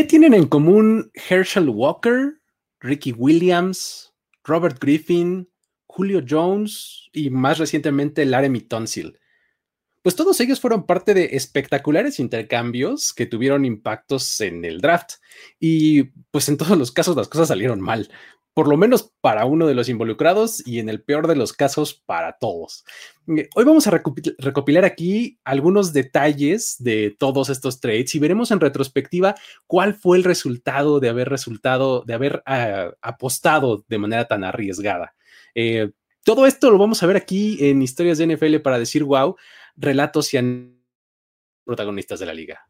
¿Qué tienen en común Herschel Walker, Ricky Williams, Robert Griffin, Julio Jones y más recientemente Laramie Tonsil? Pues todos ellos fueron parte de espectaculares intercambios que tuvieron impactos en el draft. Y pues en todos los casos las cosas salieron mal por lo menos para uno de los involucrados y en el peor de los casos para todos. Eh, hoy vamos a recopilar aquí algunos detalles de todos estos trades y veremos en retrospectiva cuál fue el resultado de haber resultado, de haber ah, apostado de manera tan arriesgada. Eh, todo esto lo vamos a ver aquí en Historias de NFL para decir wow, relatos y protagonistas de la liga.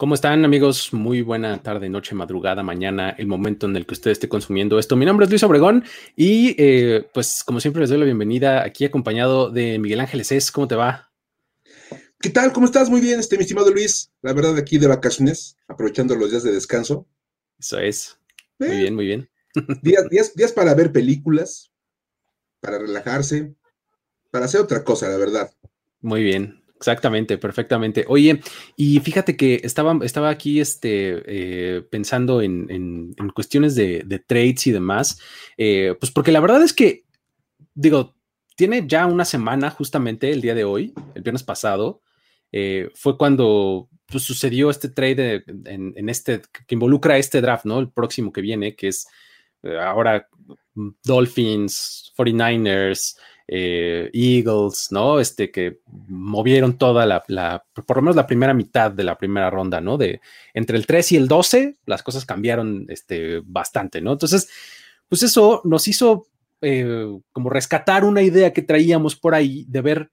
¿Cómo están amigos? Muy buena tarde, noche, madrugada, mañana, el momento en el que usted esté consumiendo esto. Mi nombre es Luis Obregón y eh, pues como siempre les doy la bienvenida aquí acompañado de Miguel Ángeles Es. ¿Cómo te va? ¿Qué tal? ¿Cómo estás? Muy bien, este, mi estimado Luis. La verdad, aquí de vacaciones, aprovechando los días de descanso. Eso es. Muy eh, bien, muy bien. Días, días, días para ver películas, para relajarse, para hacer otra cosa, la verdad. Muy bien, Exactamente, perfectamente. Oye, y fíjate que estaba, estaba aquí este, eh, pensando en, cuestiones de, trades y demás, eh, pues porque la verdad es que, digo, tiene ya una semana justamente el día de hoy, el viernes pasado, eh, fue cuando pues, sucedió este trade en, este, que involucra este draft, ¿no? El próximo que viene, que es ahora Dolphins, 49ers, eh, Eagles, ¿no? Este que movieron toda la, por lo menos la primera mitad de la primera ronda, ¿no? De entre el 3 y el 12, las cosas cambiaron este, bastante, ¿no? Entonces, pues eso nos hizo eh, como rescatar una idea que traíamos por ahí de ver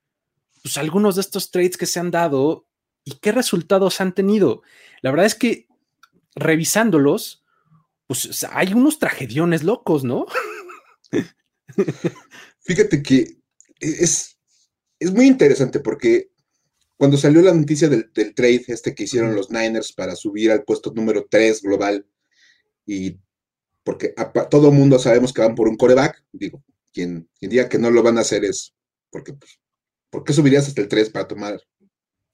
pues, algunos de estos trades que se han dado y qué resultados han tenido. La verdad es que revisándolos, pues hay unos tragediones locos, ¿no? Fíjate que es, es muy interesante porque cuando salió la noticia del, trade este que hicieron los Niners para subir al puesto número 3 global y porque todo el mundo sabemos que van por un coreback, digo, quien, diga que no lo van a hacer es porque, pues, ¿por qué subirías hasta el 3 para tomar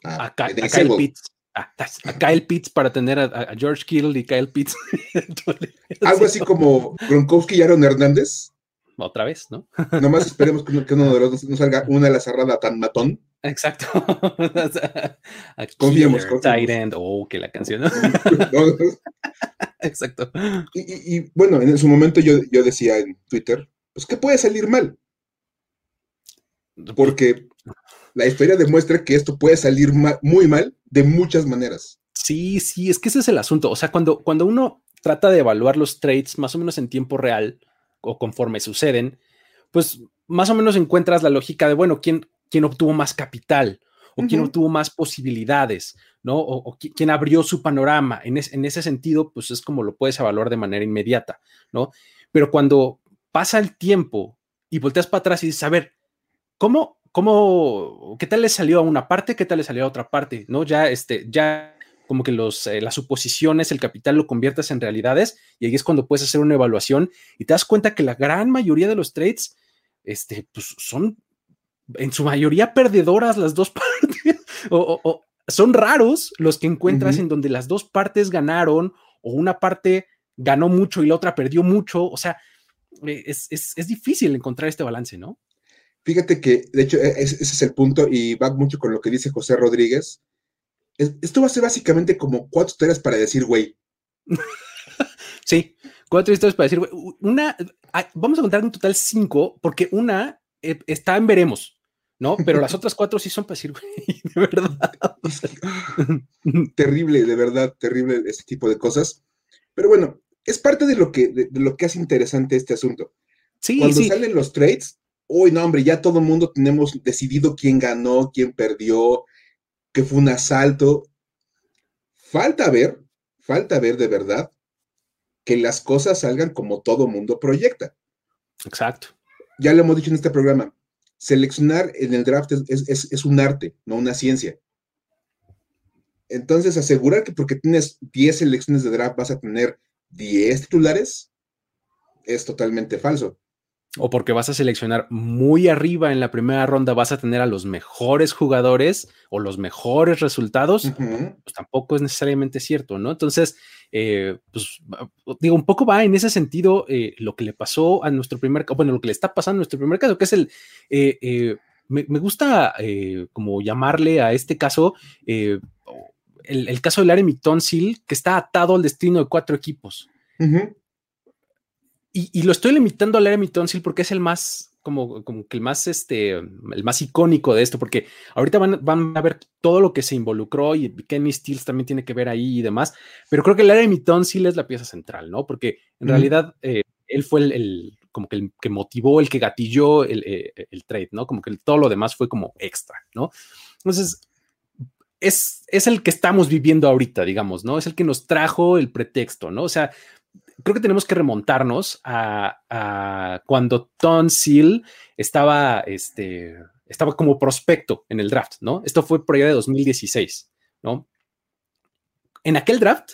a, a, Kyle Pitts? A, Kyle Pitts para tener a, George Kittle y Kyle Pitts. Algo así como Gronkowski y Aaron Hernández otra vez, ¿no? Nomás esperemos que uno, de los dos no salga una la cerrada tan matón. Exacto. confiemos, confiemos. Oh, que la canción. Exacto. Y, bueno, en su momento yo, yo decía en Twitter, pues que puede salir mal. Porque la historia demuestra que esto puede salir muy mal de muchas maneras. Sí, sí, es que ese es el asunto. O sea, cuando, cuando uno trata de evaluar los trades más o menos en tiempo real, o conforme suceden, pues más o menos encuentras la lógica de, bueno, ¿quién, quién obtuvo más capital? o quién obtuvo más posibilidades, ¿no? O, quién abrió su panorama. En, en, ese sentido, pues es como lo puedes evaluar de manera inmediata, ¿no? Pero cuando pasa el tiempo y volteas para atrás y dices, a ver, ¿cómo, cómo, qué tal le salió a una parte, qué tal le salió a otra parte, ¿no? Ya, este, ya como que los, eh, las suposiciones, el capital lo conviertes en realidades y ahí es cuando puedes hacer una evaluación y te das cuenta que la gran mayoría de los trades, este, pues son en su mayoría perdedoras las dos partes o, son raros los que encuentras en donde las dos partes ganaron o una parte ganó mucho y la otra perdió mucho, o sea, eh, es, es difícil encontrar este balance, ¿no? Fíjate que, de hecho, e, ese es el punto y va mucho con lo que dice José Rodríguez esto va a ser básicamente como cuatro historias para decir, güey. sí, cuatro historias para decir, güey. Una, vamos a contar en total cinco, porque una eh, está en veremos, ¿no? Pero las otras cuatro sí son para decir, güey, de verdad. terrible, de verdad, terrible este tipo de cosas. Pero bueno, es parte de lo que, de, lo que hace interesante este asunto. Sí, Cuando salen los trades, uy, no, hombre, ya todo el mundo tenemos decidido quién ganó, quién perdió, que fue un asalto. Falta ver, falta ver de verdad que las cosas salgan como todo mundo proyecta. Exacto. Ya lo hemos dicho en este programa. seleccionar en el draft es, un arte, no una ciencia. Entonces, asegurar que porque tienes 10 selecciones de draft vas a tener 10 titulares es totalmente falso. O porque vas a seleccionar muy arriba en la primera ronda, vas a tener a los mejores jugadores o los mejores resultados, pues tampoco es necesariamente cierto, ¿no? Entonces, eh, pues digo, un poco va en ese sentido eh, lo que le pasó a nuestro primer, bueno, lo que le está pasando a nuestro primer caso, que es el, eh, me, gusta como llamarle a este caso, el, caso del Larry Tonsil, que está atado al destino de cuatro equipos. Y, lo estoy limitando a Larry Tonsil porque es el más, como, como que el más, este, el más icónico de esto, porque ahorita van, a ver todo lo que se involucró y Kenny Stills también tiene que ver ahí y demás, pero creo que Larry Tonsil es la pieza central, ¿no? Porque en realidad eh, él fue el, como que el que motivó, el que gatilló el, eh, el, trade, ¿no? Como que todo lo demás fue como extra, ¿no? Entonces, es, es, el que estamos viviendo ahorita, digamos, ¿no? Es el que nos trajo el pretexto, ¿no? O sea, creo que tenemos que remontarnos a, cuando Tonsil estaba, este, estaba como prospecto en el draft, ¿no? Esto fue por allá de 2016, ¿no? En aquel draft,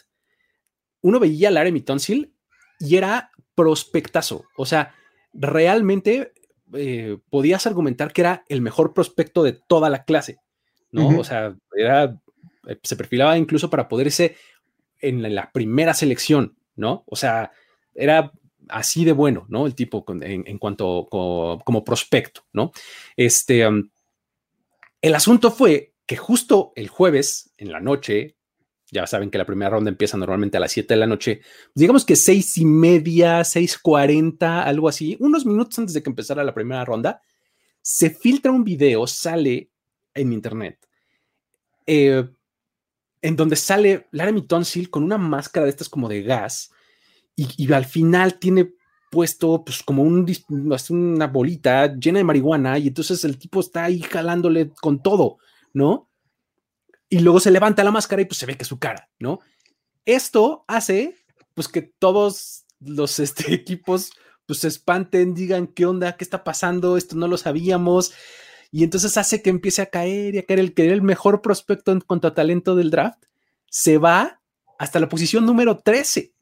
uno veía a Laramie Tonsil y era prospectazo, o sea, realmente eh, podías argumentar que era el mejor prospecto de toda la clase, ¿no? O sea, era, se perfilaba incluso para poderse en la primera selección, ¿no? O sea, era así de bueno, ¿no? El tipo en, cuanto como, prospecto, ¿no? Este, el asunto fue que justo el jueves en la noche, ya saben que la primera ronda empieza normalmente a las 7 de la noche, digamos que seis y media, 6.40, algo así, unos minutos antes de que empezara la primera ronda, se filtra un video, sale en internet, eh, en donde sale Laramie Tonsil con una máscara de estas como de gas y, al final tiene puesto pues como un, una bolita llena de marihuana y entonces el tipo está ahí jalándole con todo, ¿no? Y luego se levanta la máscara y pues se ve que es su cara, ¿no? Esto hace pues que todos los este, equipos pues se espanten, digan qué onda, qué está pasando, esto no lo sabíamos. Y entonces hace que empiece a caer y a caer el que era el mejor prospecto en cuanto a talento del draft. Se va hasta la posición número 13,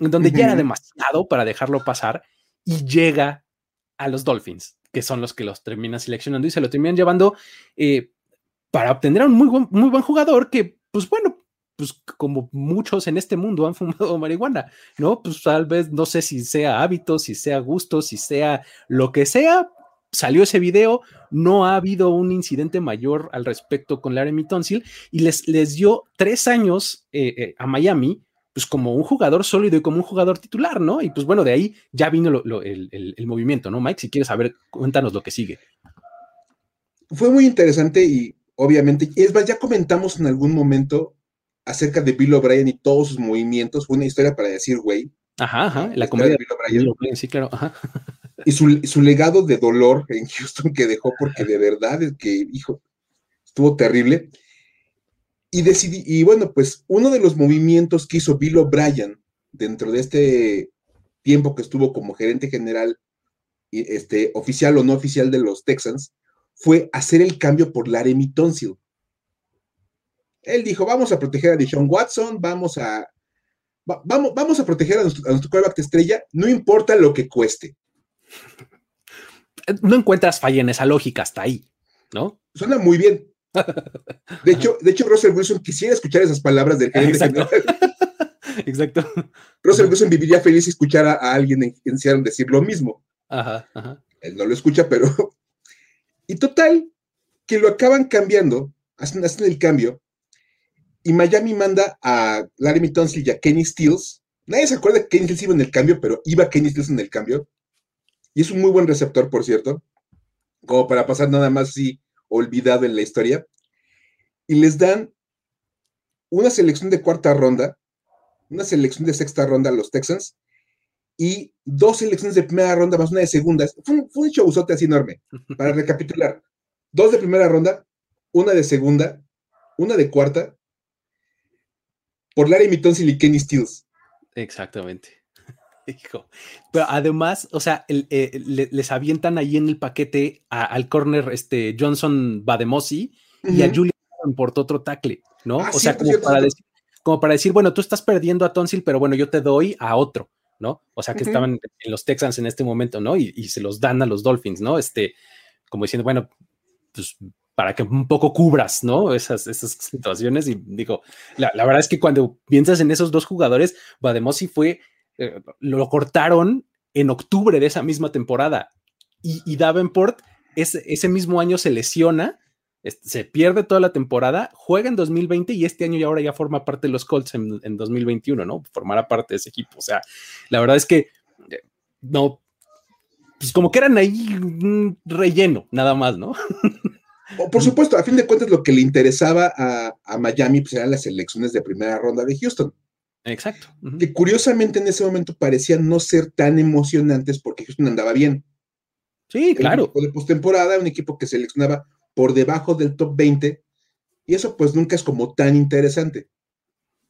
en donde ya era demasiado para dejarlo pasar y llega a los Dolphins, que son los que los terminan seleccionando y se lo terminan llevando eh, para obtener a un muy buen, muy buen jugador que, pues bueno, pues como muchos en este mundo han fumado marihuana, ¿no? Pues tal vez no sé si sea hábito, si sea gusto, si sea lo que sea, salió ese video, no ha habido un incidente mayor al respecto con Larry Tonsil y les, les dio tres años eh, eh, a Miami, pues como un jugador sólido y como un jugador titular, ¿no? Y pues bueno, de ahí ya vino el, movimiento, ¿no, Mike? Si quieres saber, cuéntanos lo que sigue. Fue muy interesante y obviamente, es más, ya comentamos en algún momento acerca de Bill O'Brien y todos sus movimientos, fue una historia para decir, güey. Ajá, ajá, la, comedia de Bill O'Brien. Sí, claro, ajá y su, legado de dolor en Houston que dejó, porque de verdad es que, hijo, estuvo terrible. Y decidí, y bueno, pues uno de los movimientos que hizo Bill O'Brien dentro de este tiempo que estuvo como gerente general, este, oficial o no oficial de los Texans, fue hacer el cambio por Laremy Tonsil. Él dijo, vamos a proteger a Deshaun Watson, vamos a, vamos, vamos a proteger a nuestro, a nuestro estrella, no importa lo que cueste. No encuentras falla en esa lógica hasta ahí, ¿no? Suena muy bien. De hecho, de hecho, Russell Wilson quisiera escuchar esas palabras del gerente Exacto. Exacto. Russell Wilson viviría feliz si escuchara a alguien en, decir lo mismo. Ajá, ajá. Él no lo escucha, pero. Y total, que lo acaban cambiando, hacen, hacen el cambio, y Miami manda a Larry Tonsil y a Kenny Stills. Nadie se acuerda que Kenny Stills iba en el cambio, pero iba Kenny Stills en el cambio. Y es un muy buen receptor, por cierto, como para pasar nada más así olvidado en la historia. Y les dan una selección de cuarta ronda, una selección de sexta ronda a los Texans y dos selecciones de primera ronda más una de segunda. Fue un, fue un así enorme. Para recapitular, dos de primera ronda, una de segunda, una de cuarta, por Larry Mitton y Kenny Stills. Exactamente. Hijo. Pero además, o sea, eh, les avientan ahí en el paquete al corner este Johnson Bademosi y a Julian por otro tackle, ¿no? Ah, o sea, como, para Decir, como para decir, bueno, tú estás perdiendo a Tonsil, pero bueno, yo te doy a otro, ¿no? O sea, que estaban en los Texans en este momento, ¿no? Y, se los dan a los Dolphins, ¿no? Este, como diciendo, bueno, pues para que un poco cubras, ¿no? Esas, esas situaciones. Y digo, la, verdad es que cuando piensas en esos dos jugadores, Bademosi fue, eh, lo cortaron en octubre de esa misma temporada. Y, Davenport ese, mismo año se lesiona se pierde toda la temporada, juega en 2020 y este año y ahora ya forma parte de los Colts en, 2021, ¿no? Formará parte de ese equipo. O sea, la verdad es que eh, no, pues como que eran ahí relleno, nada más, ¿no? por supuesto, a fin de cuentas lo que le interesaba a, Miami pues eran las elecciones de primera ronda de Houston. Exacto. Que curiosamente en ese momento parecían no ser tan emocionantes porque Houston andaba bien. Sí, claro. Un equipo de postemporada, un equipo que seleccionaba por debajo del top 20, y eso pues nunca es como tan interesante.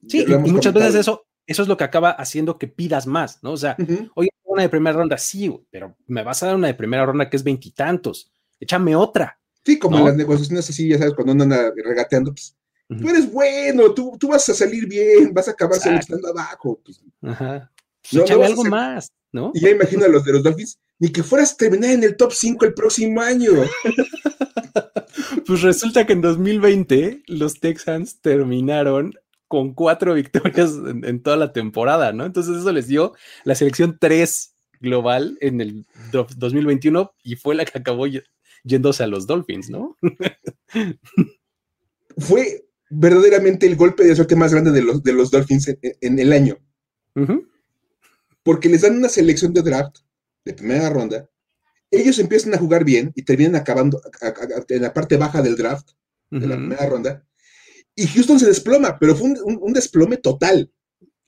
Sí, y muchas veces eso, eso es lo que acaba haciendo que pidas más, ¿no? O sea, oye, una de primera ronda, sí, pero me vas a dar una de primera ronda que es veintitantos, échame otra. Sí, como en las negociaciones así, ya sabes, cuando andan regateando, pues, tú eres bueno, tú, tú, vas a salir bien, vas a acabar seleccionando abajo. Pues. Ajá. Pues no, algo más, ¿no? Y ya imagino a los de los Dolphins, ni que fueras a terminar en el top 5 el próximo año. Pues resulta que en 2020 los Texans terminaron con cuatro victorias en, toda la temporada, ¿no? Entonces eso les dio la selección 3 global en el 2021 y fue la que acabó yéndose a los Dolphins, ¿no? fue verdaderamente el golpe de suerte más grande de los, de los Dolphins en, el año. Porque les dan una selección de draft de primera ronda ellos empiezan a jugar bien y terminan acabando en la parte baja del draft, de la primera ronda, y Houston se desploma, pero fue un, desplome total,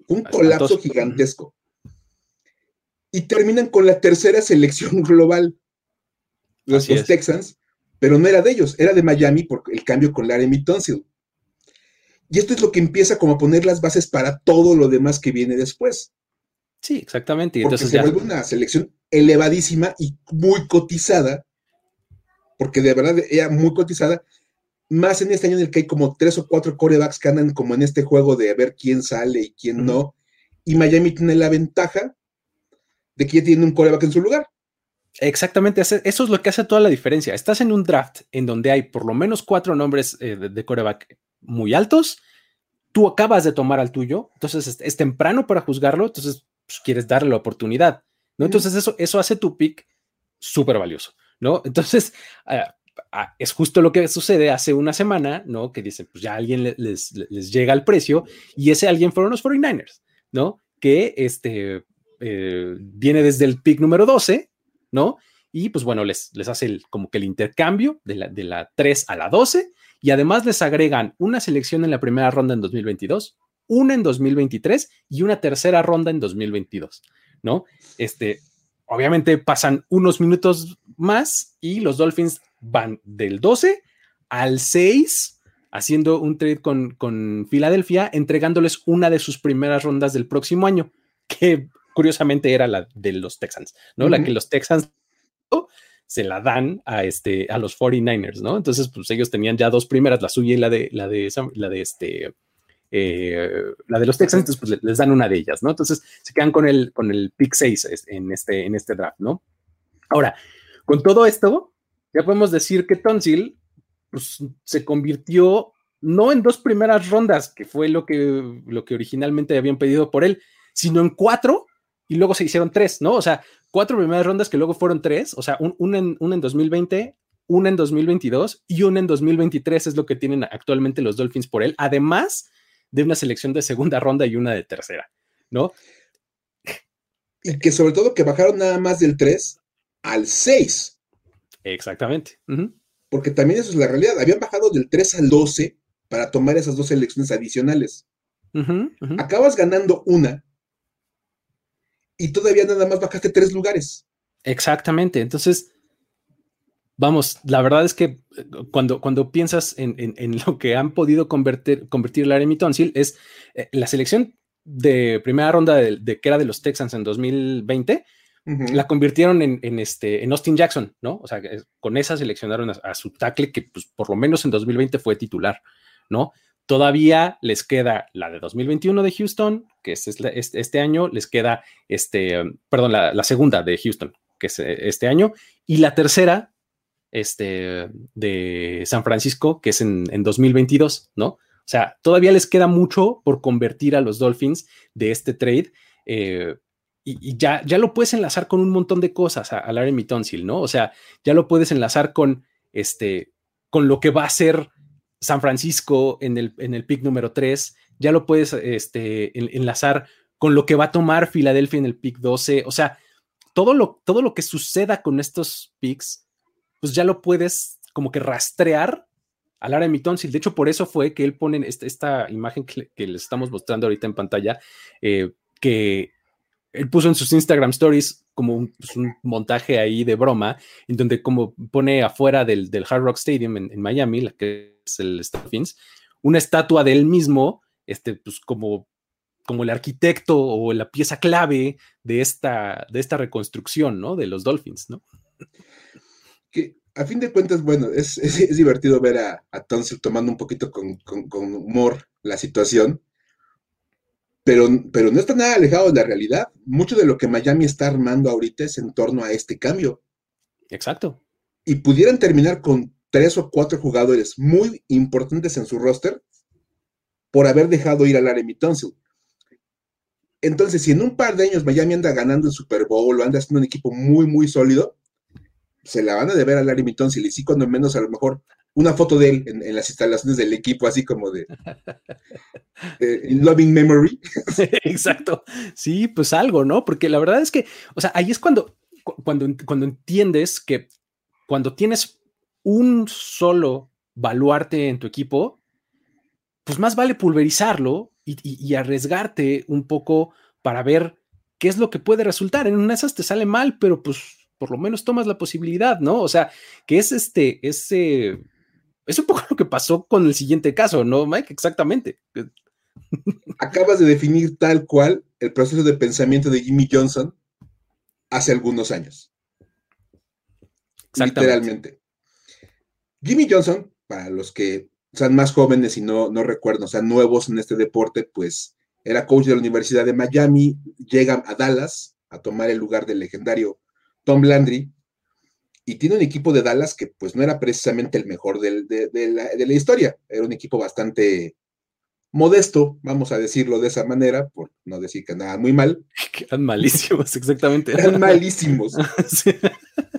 un colapso gigantesco. Y terminan con la tercera selección global, los, Texans, pero no era de ellos, era de Miami por el cambio con Laramie Tonsil. Y esto es lo que empieza como a poner las bases para todo lo demás que viene después. Sí, exactamente. Y entonces se vuelve una selección elevadísima y muy cotizada, porque de verdad era muy cotizada, más en este año en el que hay como tres o cuatro corebacks que andan como en este juego de ver quién sale y quién no, y Miami tiene la ventaja de que ya tiene un coreback en su lugar. Exactamente, eso es lo que hace toda la diferencia. Estás en un draft en donde hay por lo menos cuatro nombres eh, de, coreback muy altos, tú acabas de tomar al tuyo, entonces es temprano para juzgarlo, entonces pues, quieres darle la oportunidad, ¿no? Entonces eso, eso hace tu pick súper valioso, ¿no? Entonces, ah, es justo lo que sucede hace una semana, ¿no? Que dicen, pues ya alguien les, les, llega al precio y ese alguien fueron los 49ers, ¿no? Que este, eh, viene desde el pick número 12, ¿no? Y pues bueno, les, les hace como que el intercambio de la, de la 3 a la 12 y además les agregan una selección en la primera ronda en 2022, una en 2023 y una tercera ronda en 2022, ¿no? Este, obviamente pasan unos minutos más y los Dolphins van del 12 al 6 haciendo un trade con, con Filadelfia, entregándoles una de sus primeras rondas del próximo año, que curiosamente era la de los Texans, ¿no? La que los Texans se la dan a, este, a los 49ers, ¿no? Entonces, pues ellos tenían ya dos primeras, la suya y la de, la de, la de este, eh, la de los Texans, pues les dan una de ellas, ¿no? Entonces se quedan con el, con el pick 6 en este, en este draft, ¿no? Ahora, con todo esto, ya podemos decir que Tonsil pues, se convirtió no en dos primeras rondas, que fue lo que, lo que originalmente habían pedido por él, sino en cuatro y luego se hicieron tres, ¿no? O sea, cuatro primeras rondas que luego fueron tres, o sea, un, en, una en 2020, una en 2022 y una en 2023 es lo que tienen actualmente los Dolphins por él. Además de una selección de segunda ronda y una de tercera, ¿no? Y que sobre todo que bajaron nada más del 3 al 6. Exactamente. Porque también eso es la realidad. Habían bajado del 3 al 12 para tomar esas dos selecciones adicionales. Acabas ganando una y todavía nada más bajaste tres lugares. Exactamente. Entonces, vamos, la verdad es que eh, cuando, cuando piensas en, lo que han podido convertir, convertir Laramie Tonsil, es eh, la selección de primera ronda de, que era de los Texans en 2020, la convirtieron en, este, en Austin Jackson, ¿no? O sea, con esa seleccionaron a, su tackle que pues, por lo menos en 2020 fue titular, ¿no? Todavía les queda la de 2021 de Houston, que es este, año, les queda, este, perdón, la, segunda de Houston, que es eh, este año, y la tercera, este, de San Francisco, que es en, 2022, ¿no? O sea, todavía les queda mucho por convertir a los Dolphins de este trade. Eh, y, ya, ya lo puedes enlazar con un montón de cosas a, a Larry ¿no? O sea, ya lo puedes enlazar con este, con lo que va a ser San Francisco en el, en el pick número 3, ya lo puedes este, enlazar con lo que va a tomar Filadelfia en el pick 12, o sea, todo lo, todo lo que suceda con estos picks, pues ya lo puedes como que rastrear a Larry De hecho, por eso fue que él pone esta, imagen que, les estamos mostrando ahorita en pantalla, eh, que él puso en sus Instagram stories como pues, un, montaje ahí de broma, en donde como pone afuera del, Hard Rock Stadium en, Miami, la que es el Dolphins, una estatua de él mismo, este, pues como, como el arquitecto o la pieza clave de esta, de esta reconstrucción, ¿no? De los Dolphins, ¿no? Que a fin de cuentas, bueno, es, divertido ver a, a tomando un poquito con, con humor la situación pero, pero no está nada alejado de la realidad. Mucho de lo que Miami está armando ahorita es en torno a este cambio. Exacto. Y pudieran terminar con tres o cuatro jugadores muy importantes en su roster por haber dejado ir a Larry Tunsil. Entonces, si en un par de años Miami anda ganando el Super Bowl o anda haciendo un equipo muy, muy sólido, se la van a deber a Larry Tunsil. Y sí, cuando menos a lo mejor una foto de él en, las instalaciones del equipo, así como de Loving Memory. Exacto. Sí, pues algo, ¿no? Porque la verdad es que, o sea, ahí es cuando, cuando, cuando entiendes que cuando tienes un solo baluarte en tu equipo, pues más vale pulverizarlo y, arriesgarte un poco para ver qué es lo que puede resultar. En una de esas te sale mal, pero pues por lo menos tomas la posibilidad, ¿no? O sea, que es este, ese es un poco lo que pasó con el siguiente caso, ¿no, Mike? Exactamente. Acabas de definir tal cual el proceso de pensamiento de Jimmy Johnson hace algunos años. Literalmente. Jimmy Johnson, para los que sean más jóvenes y no, no recuerdan, o sea, nuevos en este deporte, pues era coach de la Universidad de Miami, llega a Dallas a tomar el lugar del legendario Tom Landry, y tiene un equipo de Dallas que pues no era precisamente el mejor de, la, historia, era un equipo bastante modesto, vamos a decirlo de esa manera, por no decir que nada muy mal. eran malísimos, exactamente. Eran malísimos.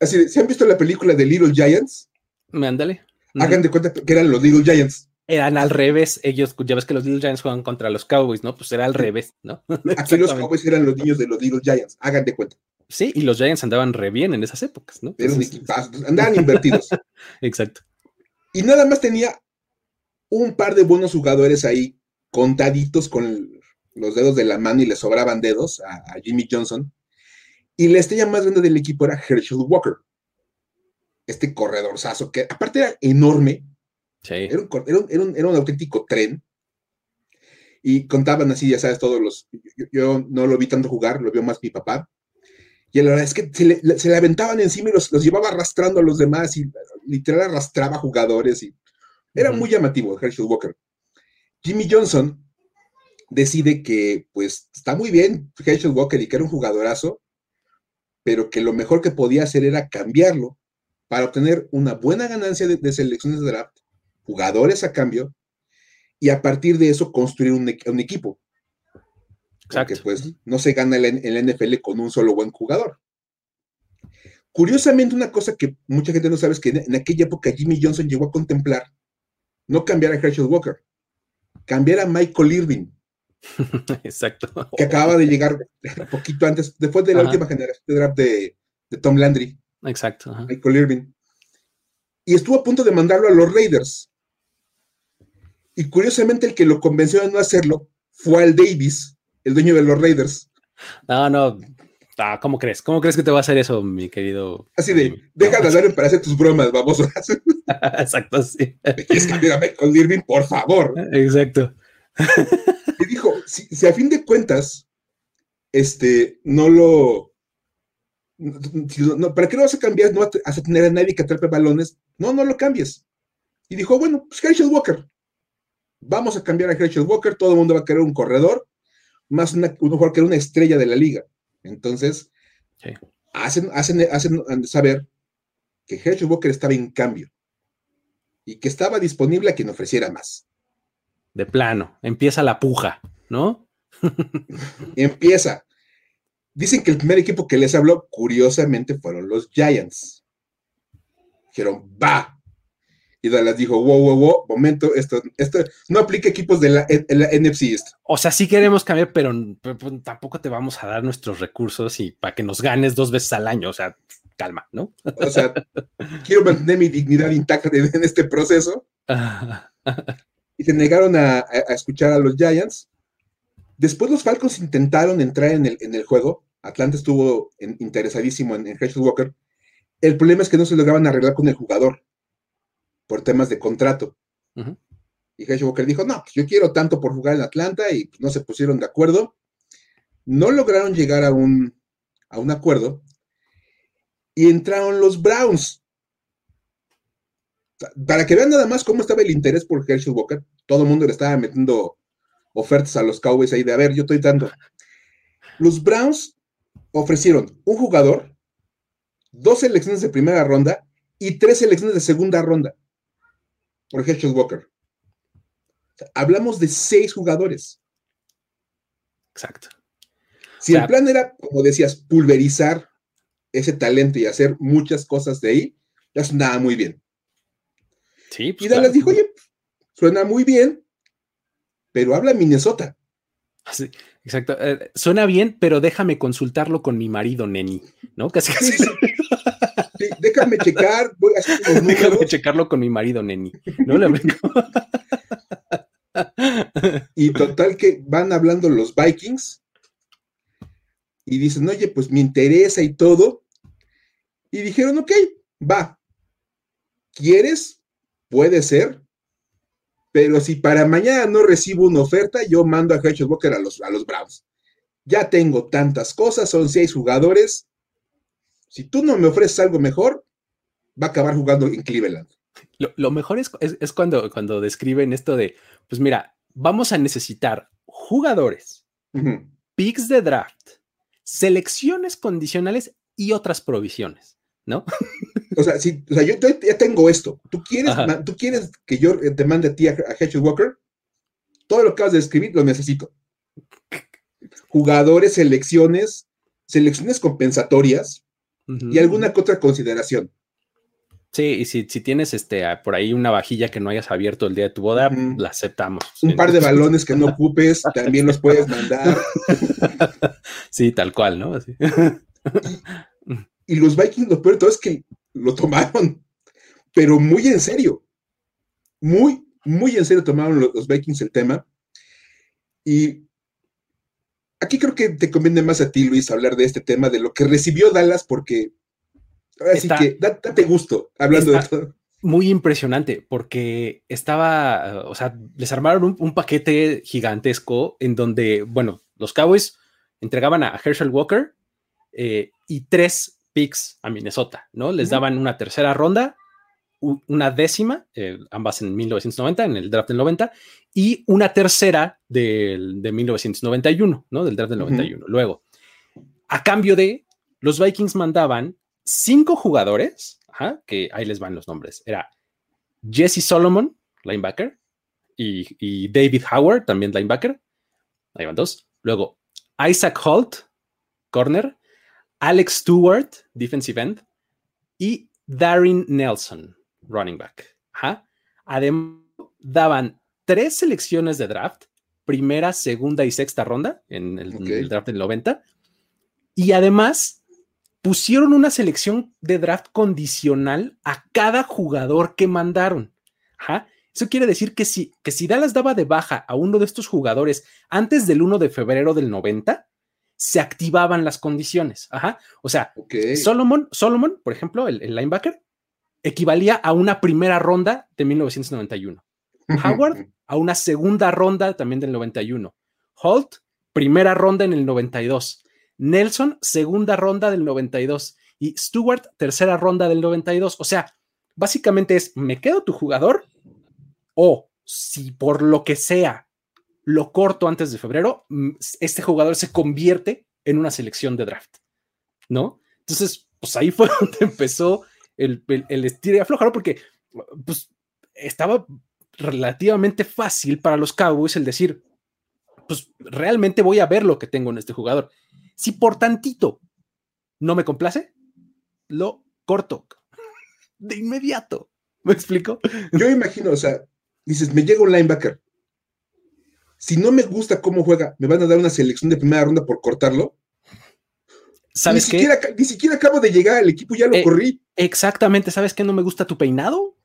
Así, ¿se han visto la película de Little Giants? Me ándale. Hagan de cuenta que eran los Little Giants. Eran al revés, ellos, ya ves que los Little Giants juegan contra los Cowboys, ¿no? Pues era al revés, ¿no? Aquí los Cowboys eran los niños de los Little Giants, hagan de cuenta. Sí, y los Giants andaban re bien en esas épocas, ¿no? andaban invertidos. Exacto. Y nada más tenía un par de buenos jugadores ahí, contaditos con los dedos de la mano y le sobraban dedos a, Jimmy Johnson. Y la estrella más grande del equipo era Herschel Walker. Este corredorzazo que aparte era enorme. Sí. Era, un, era un auténtico tren y contaban así, ya sabes, todos los. Yo, no lo vi tanto jugar, lo vio más mi papá. Y la verdad es que se le, aventaban encima y los, llevaba arrastrando a los demás y literal arrastraba jugadores. y Era muy llamativo Herschel Walker. Jimmy Johnson decide que, pues, está muy bien Herschel Walker y que era un jugadorazo, pero que lo mejor que podía hacer era cambiarlo para obtener una buena ganancia de, selecciones de draft, jugadores a cambio, y a partir de eso construir un equipo. Porque pues no se gana el, el NFL con un solo buen jugador. Curiosamente, una cosa que mucha gente no sabe es que en, aquella época Jimmy Johnson llegó a contemplar no cambiar a Herschel Walker, cambiar a Michael Irving. Exacto. Que acababa de llegar un poquito antes, después de la última generación de draft de, Tom Landry. Exacto. Michael Irving. Y estuvo a punto de mandarlo a los Raiders. Y curiosamente, el que lo convenció de no hacerlo fue al Davis, el dueño de los Raiders. No, no. Ah, ¿Cómo crees? ¿Cómo crees que te va a hacer eso, mi querido? Así de, deja de hablar para hacer tus bromas, vamos. Exacto, sí. ¿Quieres cambiar a Michael Irving, por favor? Exacto. Y dijo, si, a fin de cuentas, este, no lo... No, ¿Para qué lo vas a cambiar? No vas a tener a nadie que atrape balones. No, no lo cambies. Y dijo, bueno, pues Herschel Walker. Vamos a cambiar a Herschel Walker, todo el mundo va a querer un corredor, más una, un jugador que era una estrella de la liga. Entonces, hacen, hacen, hacen saber que Herschel Walker estaba en cambio y que estaba disponible a quien ofreciera más. De plano, empieza la puja, ¿no? empieza. Dicen que el primer equipo que les habló, curiosamente, fueron los Giants. Dijeron, va. Y Dallas dijo, wow, wow, wow, momento, esto, esto no aplica equipos de la, NFC O sea, sí queremos cambiar, pero, pero, tampoco te vamos a dar nuestros recursos y para que nos ganes dos veces al año. O sea, calma, ¿no? O sea, quiero mantener mi dignidad intacta en este proceso. y se negaron a, escuchar a los Giants. Después los Falcons intentaron entrar en el, en el juego. Atlanta estuvo interesadísimo en, en Walker. El problema es que no se lograban arreglar con el jugador por temas de contrato. Y Herschel Walker dijo, no, pues yo quiero tanto por jugar en Atlanta y no se pusieron de acuerdo. No lograron llegar a un, a un acuerdo y entraron los Browns. Para que vean nada más cómo estaba el interés por Herschel Walker, todo el mundo le estaba metiendo ofertas a los Cowboys ahí de, a ver, yo estoy dando. Los Browns ofrecieron un jugador, dos selecciones de primera ronda y tres selecciones de segunda ronda por Herschel Walker. hablamos de seis jugadores. Exacto. Si el plan era, como decías, pulverizar ese talento y hacer muchas cosas de ahí, ya sonaba muy bien. Sí, pues y Dallas dijo, oye, suena muy bien, pero habla Minnesota. Sí, exacto. Eh, suena bien, pero déjame consultarlo con mi marido, Neni, ¿no? Casi, casi. Sí, déjame checar, voy a hacer Déjame checarlo con mi marido, Neni. ¿No? y total que van hablando los Vikings y dicen, oye, pues me interesa y todo. Y dijeron, ok, va. ¿Quieres? Puede ser. Pero si para mañana no recibo una oferta, yo mando a Herschel Walker a los, a los Browns. Ya tengo tantas cosas, son seis jugadores. Si tú no me ofreces algo mejor, va a acabar jugando en Cleveland. Lo, mejor es, es, cuando, cuando describen esto de, pues mira, vamos a necesitar jugadores, picks de draft, selecciones condicionales y otras provisiones, ¿no? O sea, si, o sea yo ya tengo esto. ¿Tú quieres, ¿Tú quieres que yo te mande a ti a, a Walker? Todo lo que acabas de escribir lo necesito. Jugadores, selecciones, selecciones compensatorias y alguna otra consideración. Sí, y si, tienes este por ahí una vajilla que no hayas abierto el día de tu boda, la aceptamos. Un par de balones que no ocupes, también los puedes mandar. Sí, tal cual, ¿no? Y, los Vikings, lo peor de todo es que lo tomaron, pero muy en serio. Muy, muy en serio tomaron los, Vikings el tema. Y aquí creo que te conviene más a ti, Luis, hablar de este tema, de lo que recibió Dallas, porque así que date gusto hablando de todo. Muy impresionante, porque estaba, o sea, les armaron un, un, paquete gigantesco en donde, bueno, los Cowboys entregaban a Herschel Walker eh, y tres picks a Minnesota, ¿no? Les daban una tercera ronda, una décima, eh, ambas en 1990, en el draft del 90, y una tercera del, de 1991, ¿no? Del draft del 91. Luego, a cambio de, los Vikings mandaban cinco jugadores, que ahí les van los nombres. Era Jesse Solomon, linebacker, y, y David Howard, también linebacker. Ahí van dos. Luego, Isaac Holt, corner, Alex Stewart, defensive end, y Darren Nelson, running back. Además, daban tres selecciones de draft, primera, segunda y sexta ronda en el, draft del 90, y además pusieron una selección de draft condicional a cada jugador que mandaron. Eso quiere decir que si, que si Dallas daba de baja a uno de estos jugadores antes del 1 de febrero del 90, se activaban las condiciones. Ajá. O sea, Solomon, Solomon, por ejemplo, el, linebacker, equivalía a una primera ronda de 1991. Howard a una segunda ronda también del 91. Holt, primera ronda en el 92. Nelson, segunda ronda del 92. Y Stewart, tercera ronda del 92. O sea, básicamente es, me quedo tu jugador o si por lo que sea lo corto antes de febrero, mm, este jugador se convierte en una selección de draft, ¿no? Entonces, pues ahí fue donde empezó el, el, el y aflojar, porque pues estaba relativamente fácil para los Cowboys el decir, pues realmente voy a ver lo que tengo en este jugador. Si por tantito no me complace, lo corto de inmediato. ¿Me explico? Yo imagino, o sea, dices, me llega un linebacker. Si no me gusta cómo juega, ¿me van a dar una selección de primera ronda por cortarlo? ¿Sabes ni Siquiera, ni siquiera acabo de llegar al equipo, ya lo eh, corrí. Exactamente, ¿sabes qué no me gusta tu peinado?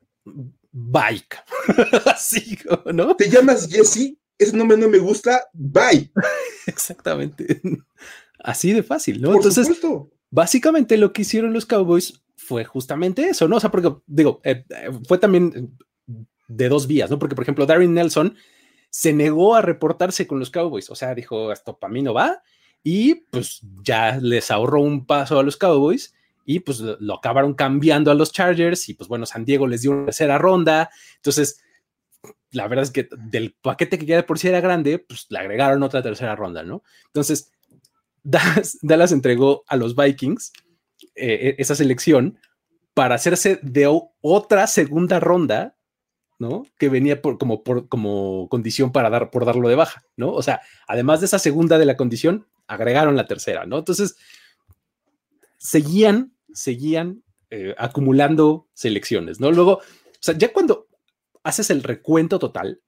Bike. Así, ¿no? Te llamas Jesse, ese nombre no me gusta, bye. Exactamente. Así de fácil, ¿no? Por Entonces, supuesto. básicamente lo que hicieron los Cowboys fue justamente eso, ¿no? O sea, porque, digo, eh, fue también de dos vías, ¿no? Porque, por ejemplo, Darren Nelson se negó a reportarse con los Cowboys, o sea, dijo, esto para mí no va, y pues ya les ahorró un paso a los Cowboys y pues lo acabaron cambiando a los Chargers y pues bueno, San Diego les dio una tercera ronda, entonces la verdad es que del paquete que ya de por sí era grande, pues le agregaron otra tercera ronda, ¿no? Entonces, Dallas, entregó a los Vikings eh, esa selección para hacerse de otra segunda ronda ¿no? Que venía por, como, por, como condición para dar, por darlo de baja, ¿no? O sea, además de esa segunda de la condición, agregaron la tercera, ¿no? Entonces, seguían, seguían eh, acumulando selecciones, ¿no? Luego, o sea, ya cuando haces el recuento total,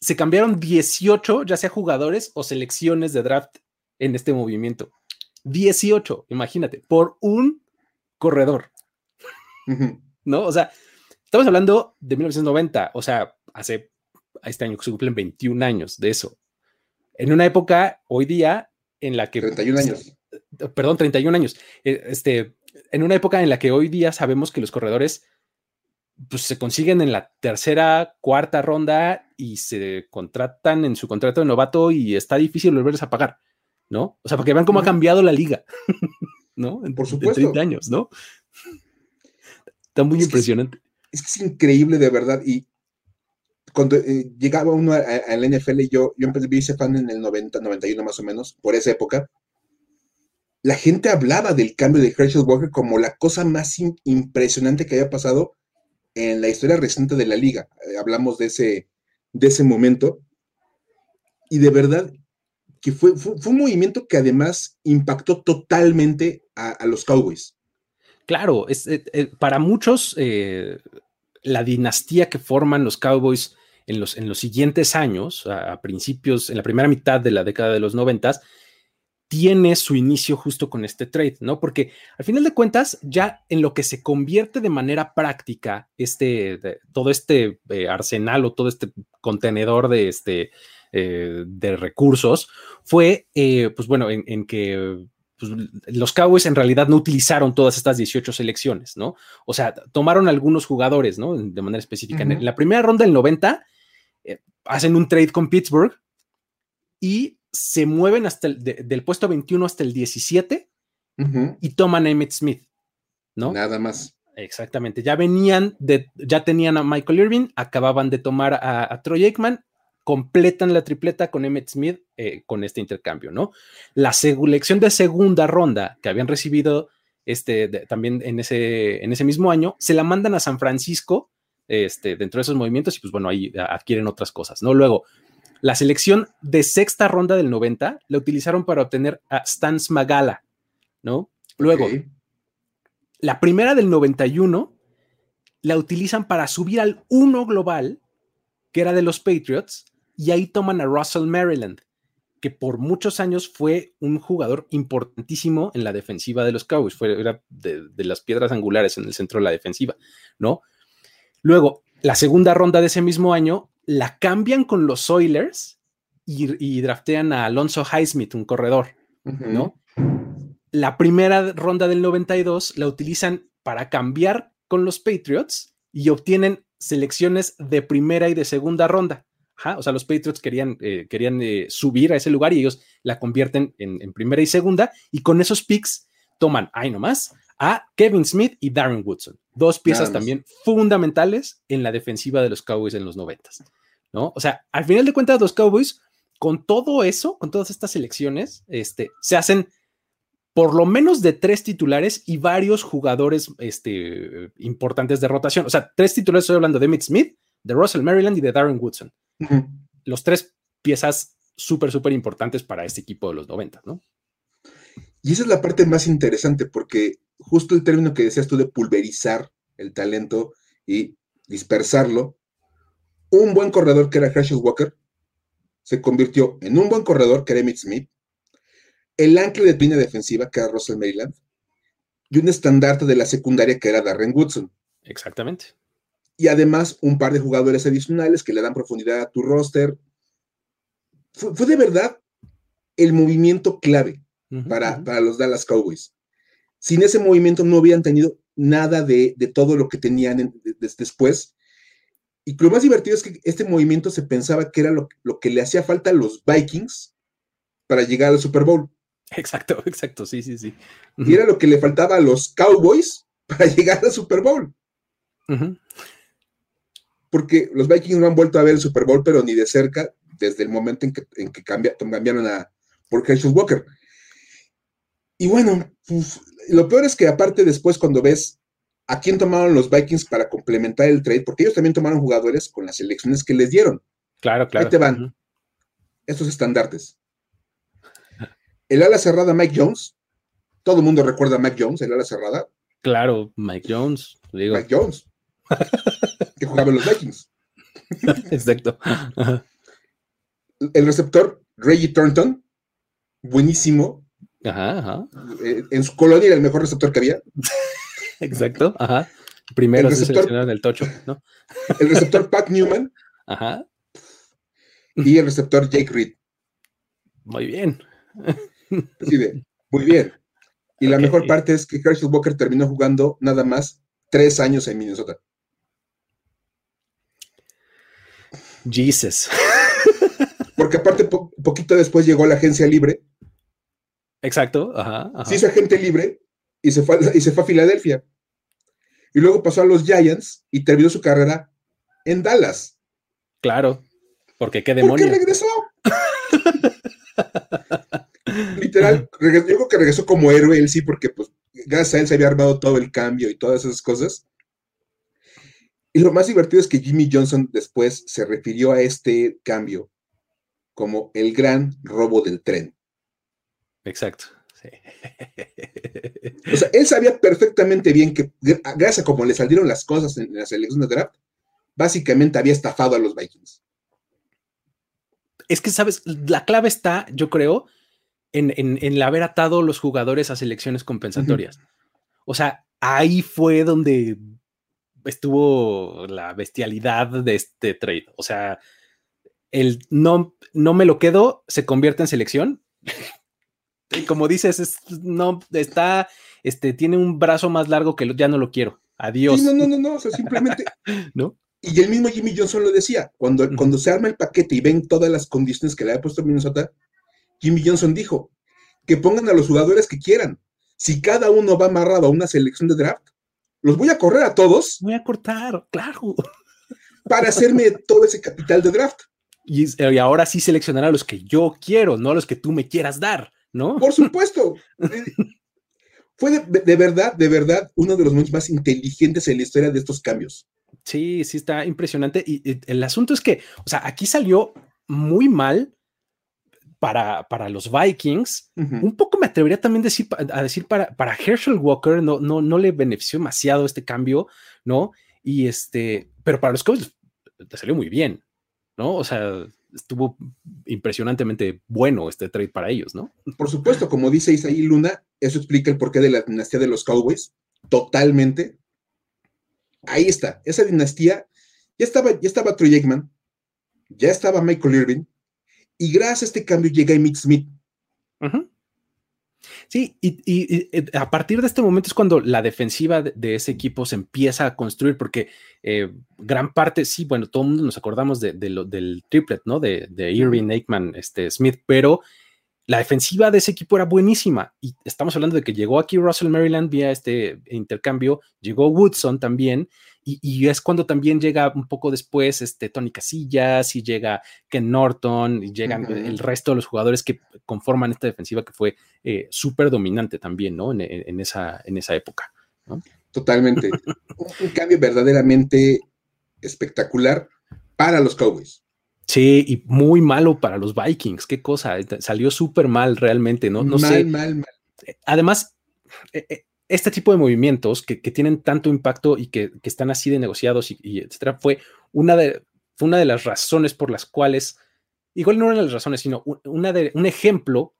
se cambiaron 18, ya sea jugadores o selecciones de draft en este movimiento. 18, imagínate, por un corredor. ¿No? O sea, estamos hablando de 1990, o sea, hace este año que se cumplen 21 años de eso. En una época, hoy día, en la que... 31 años. Perdón, 31 años. Eh, este, en una época en la que hoy día sabemos que los corredores pues, se consiguen en la tercera, cuarta ronda y se contratan en su contrato de novato y está difícil volverles a pagar, ¿no? O sea, porque vean cómo ha cambiado la liga, ¿no? En, Por supuesto. 30 años, ¿no? Está muy Es que impresionante. Es que es increíble de verdad. Y cuando eh, llegaba uno al NFL, yo, yo empecé, hice fan en el 90, 91 más o menos, por esa época. La gente hablaba del cambio de Herschel Walker como la cosa más im- impresionante que había pasado en la historia reciente de la liga. Eh, hablamos de ese, de ese momento. Y de verdad que fue, fue, fue un movimiento que además impactó totalmente a, a los Cowboys. Claro, eh, eh, para muchos eh, la dinastía que forman los Cowboys en los, en los siguientes años, a, principios, en la primera mitad de la década de los noventas, tiene su inicio justo con este trade, ¿no? Porque al final de cuentas, ya en lo que se convierte de manera práctica este, todo este arsenal o todo este contenedor de, este, de recursos, fue, pues bueno, en, en que pues, los Cowboys en realidad no utilizaron todas estas 18 selecciones, ¿no? O sea, tomaron algunos jugadores, ¿no? De manera específica. En la primera ronda del 90, eh, hacen un trade con Pittsburgh y se mueven hasta el, de- del puesto 21 hasta el 17 Ujú. y toman a Emmett Smith, ¿no? Nada más. Exactamente. Ya venían de, ya tenían a Michael Irving, acababan de tomar a, a Troy Aikman, completan la tripleta con Emmett Smith eh, con este intercambio, ¿no? La selección de segunda ronda que habían recibido este, de- también en ese, en ese mismo año, se la mandan a San Francisco este, dentro de esos movimientos y pues bueno, ahí adquieren otras cosas, ¿no? Luego, la selección de sexta ronda del 90 la utilizaron para obtener a Stans Magala, ¿no? Luego, la primera del 91 la utilizan para subir al 1 global, que era de los Patriots, y ahí toman a Russell Maryland, que por muchos años fue un jugador importantísimo en la defensiva de los Cowboys, fue, era de, de las piedras angulares en el centro de la defensiva, ¿no? Luego, la segunda ronda de ese mismo año la cambian con los Oilers y, y draftean a Alonso Highsmith, un corredor. ¿no? La primera ronda del 92 la utilizan para cambiar con los Patriots y obtienen selecciones de primera y de segunda ronda. O sea, los Patriots querían, eh, querían eh, subir a ese lugar y ellos la convierten en, primera y segunda. Y con esos picks toman, ahí nomás, a Kevin Smith y Darren Woodson. Dos piezas también fundamentales en la defensiva de los Cowboys en los noventas. ¿no? O sea, al final de cuentas, los Cowboys, con todo eso, con todas estas elecciones, este, se hacen por lo menos de tres titulares y varios jugadores este, importantes de rotación. O sea, tres titulares, estoy hablando de Emmett Smith, de Russell Maryland y de Darren Woodson. Los tres piezas súper, súper importantes para este equipo de los 90, ¿no? Y esa es la parte más interesante, porque justo el término que decías tú de pulverizar el talento y dispersarlo, un buen corredor que era Herschel Walker se convirtió en un buen corredor que era Emmett Smith, el ancla de línea defensiva, que era Russell Maryland, y un estandarte de la secundaria, que era Darren Woodson. Exactamente. Y además un par de jugadores adicionales que le dan profundidad a tu roster. Fue, de verdad el movimiento clave para, para, los Dallas Cowboys. Sin ese movimiento no hubieran tenido nada de, todo lo que tenían después. Y lo más divertido es que este movimiento se pensaba que era lo, lo que le hacía falta a los Vikings para llegar al Super Bowl. Exacto, exacto, sí, sí, sí. Y era lo que le faltaba a los Cowboys para llegar al Super Bowl. Porque los Vikings no han vuelto a ver el Super Bowl, pero ni de cerca, desde el momento en que, en que cambiaron a por Herschel Walker. Y bueno, pues, lo peor es que aparte después cuando ves a quién tomaron los Vikings para complementar el trade, porque ellos también tomaron jugadores con las elecciones que les dieron. Claro, claro. Ahí te van estos estandartes. El ala cerrada Mike Jones. Todo el mundo recuerda a Mike Jones, el ala cerrada. Claro, Mike Jones. Mike Jones. que jugaba en los Vikings. Exacto. El receptor Reggie Thornton. Buenísimo. Ajá, ajá. Eh, en su colonia era el mejor receptor que había. Exacto, ajá. Primero el receptor, en el tocho, ¿no? El receptor Pat Newman. Ajá. Y el receptor Jake Reed. Muy bien muy bien. Y la mejor parte es que Herschel Walker terminó jugando nada más tres años en Minnesota. Jesus. Porque aparte, poquito después llegó a la agencia libre. Exacto. Ajá, Se hizo agente libre y se, fue, y se fue a Filadelfia. Y luego pasó a los Giants y terminó su carrera en Dallas. Claro. Porque qué demonio. ¿Por qué regresó? Literal, yo creo que regresó como héroe él sí, porque pues gracias a él se había armado todo el cambio y todas esas cosas. Y lo más divertido es que Jimmy Johnson después se refirió a este cambio como el gran robo del tren. Exacto. O sea, él sabía perfectamente bien que, gracias a cómo le salieron las cosas en las elecciones de draft, básicamente había estafado a los Vikings. Es que, ¿sabes? La clave está, yo creo, en, en, en haber atado los jugadores a selecciones compensatorias. O sea, ahí fue donde estuvo la bestialidad de este trade. O sea, el no, no me lo quedo se convierte en selección. y como dices, no está, este, tiene un brazo más largo que ya no lo quiero. Adiós. no, no, no, no, o sea, simplemente. ¿No? Y el mismo Jimmy Johnson lo decía, cuando, cuando se arma el paquete y ven todas las condiciones que le había puesto Minnesota, Jimmy Johnson dijo que pongan a los jugadores que quieran. Si cada uno va amarrado a una selección de draft, los voy a correr a todos. Voy a cortar, claro. Para hacerme todo ese capital de draft. Y, ahora sí seleccionar a los que yo quiero, no a los que tú me quieras dar, ¿no? Por supuesto. Fue de, verdad, de verdad, uno de los momentos más inteligentes en la historia de estos cambios. Sí, sí, está impresionante. y el asunto es que, o sea, aquí salió muy mal para, para los Vikings. Un poco me atrevería también decir, a decir para, para Herschel Walker, no, no, no le benefició demasiado este cambio, ¿no? Y este, pero para los Cowboys le salió muy bien, ¿no? O sea, estuvo impresionantemente bueno este trade para ellos, ¿no? Por supuesto, como dice Isaí Luna, eso explica el porqué de la dinastía de los Cowboys, totalmente. Ahí está, esa dinastía, ya estaba, ya estaba Troy Aikman, ya estaba Michael Irving, y gracias a este cambio llega Emmitt Smith. Sí, y, a partir de este momento es cuando la defensiva de, ese equipo se empieza a construir, porque eh, gran parte, sí, bueno, todo el mundo nos acordamos de, del triplet, ¿no? De, Irving, Aikman, este, Smith, pero la defensiva de ese equipo era buenísima. Y estamos hablando de que llegó aquí Russell Maryland vía este intercambio, llegó Woodson también, y, es cuando también llega un poco después este Tony Casillas y llega Ken Norton y llegan el resto de los jugadores que conforman esta defensiva que fue eh, súper dominante también, ¿no? En, esa, en esa época. Totalmente. un cambio verdaderamente espectacular para los Cowboys. Sí, y muy malo para los Vikings. Qué cosa, salió súper mal realmente, ¿no? no mal, mal, mal. Además, eh, eh, este tipo de movimientos que, tienen tanto impacto y que, están así de negociados y, etcétera, fue una, de, una de las razones por las cuales, igual no eran las razones, sino una de, un ejemplo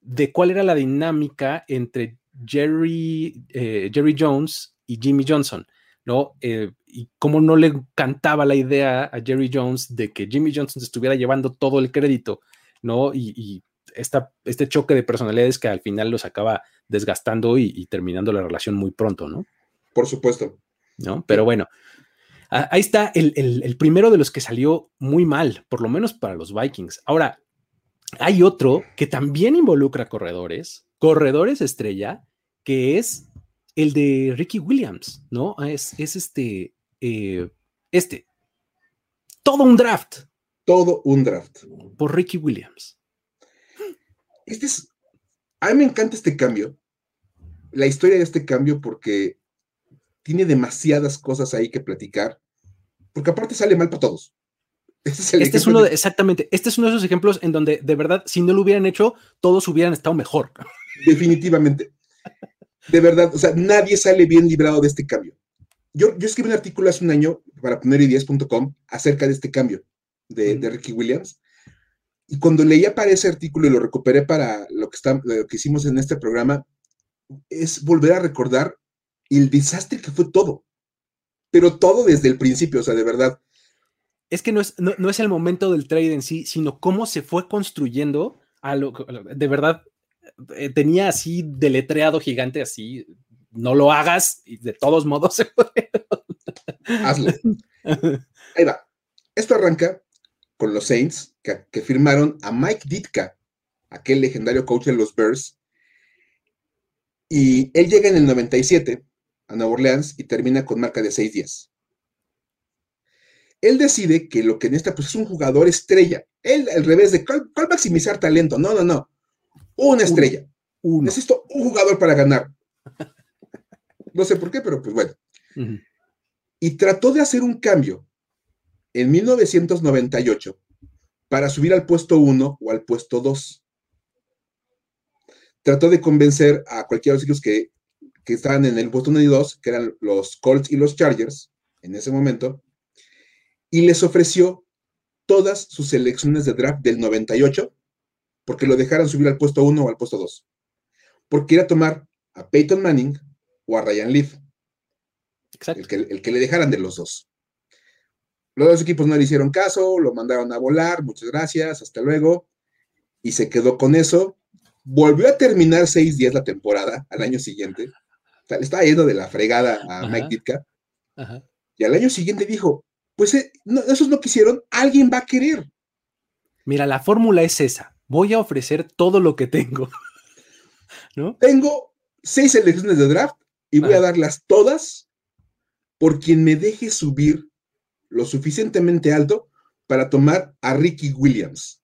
de cuál era la dinámica entre Jerry, eh, Jerry Jones y Jimmy Johnson, ¿no? Eh, y cómo no le cantaba la idea a Jerry Jones de que Jimmy Johnson estuviera llevando todo el crédito, ¿no? Y, este choque de personalidades que al final los acaba desgastando y, terminando la relación muy pronto, ¿no? Por supuesto. ¿No? Pero bueno, ahí está el, primero de los que salió muy mal, por lo menos para los Vikings. Ahora, hay otro que también involucra corredores, corredores estrella, que es el de Ricky Williams, ¿no? Es, es este, eh, este, todo un draft. Todo un draft. Por Ricky Williams. Este es, a mí me encanta este cambio, la historia de este cambio, porque tiene demasiadas cosas ahí que platicar, porque aparte sale mal para todos. Este es, este uno de, exactamente, este es uno de esos ejemplos en donde de verdad, si no lo hubieran hecho, todos hubieran estado mejor. Definitivamente. De verdad, o sea, nadie sale bien librado de este cambio. Yo, yo escribí un artículo hace un año para ponerideas.com acerca de este cambio de, de Ricky Williams y cuando leía para ese artículo y lo recuperé para lo que, está, lo que hicimos en este programa, es volver a recordar el desastre que fue todo. Pero todo desde el principio, o sea, de verdad. Es que no es, no, es el momento del trade en sí, sino cómo se fue construyendo a lo de verdad eh, tenía así deletreado gigante así, no lo hagas y de todos modos se puede. Hazlo. Ahí va. Esto arranca con los Saints, que, firmaron a Mike Ditka, aquel legendario coach de los Bears. Y él llega en el 97 a Nueva Orleans y termina con marca de 6-10. Él decide que lo que necesita pues, es un jugador estrella. Él, al revés de ¿cuál, maximizar talento. No, no, no. Una estrella. Necesito un jugador para ganar. No sé por qué, pero pues bueno. Y trató de hacer un cambio en 1998 para subir al puesto 1 o al puesto 2. Trató de convencer a cualquiera de los equipos que, que estaban en el puesto 1 y 2, que eran los Colts y los Chargers en ese momento, y les ofreció todas sus selecciones de draft del 98 porque lo dejaran subir al puesto 1 o al puesto 2. Porque a tomar a Peyton Manning o a Ryan Leaf. Exacto. El que, el que le dejaran de los dos. Los dos equipos no le hicieron caso, lo mandaron a volar, muchas gracias, hasta luego. Y se quedó con eso. Volvió a terminar 6-10 la temporada al año siguiente. O sea, le estaba yendo de la fregada a Mike Ditka. Y al año siguiente dijo, pues eh, esos no quisieron, alguien va a querer. Mira, la fórmula es esa. Voy a ofrecer todo lo que tengo. ¿No? Tengo seis selecciones de draft y voy a darlas todas por quien me deje subir lo suficientemente alto para tomar a Ricky Williams,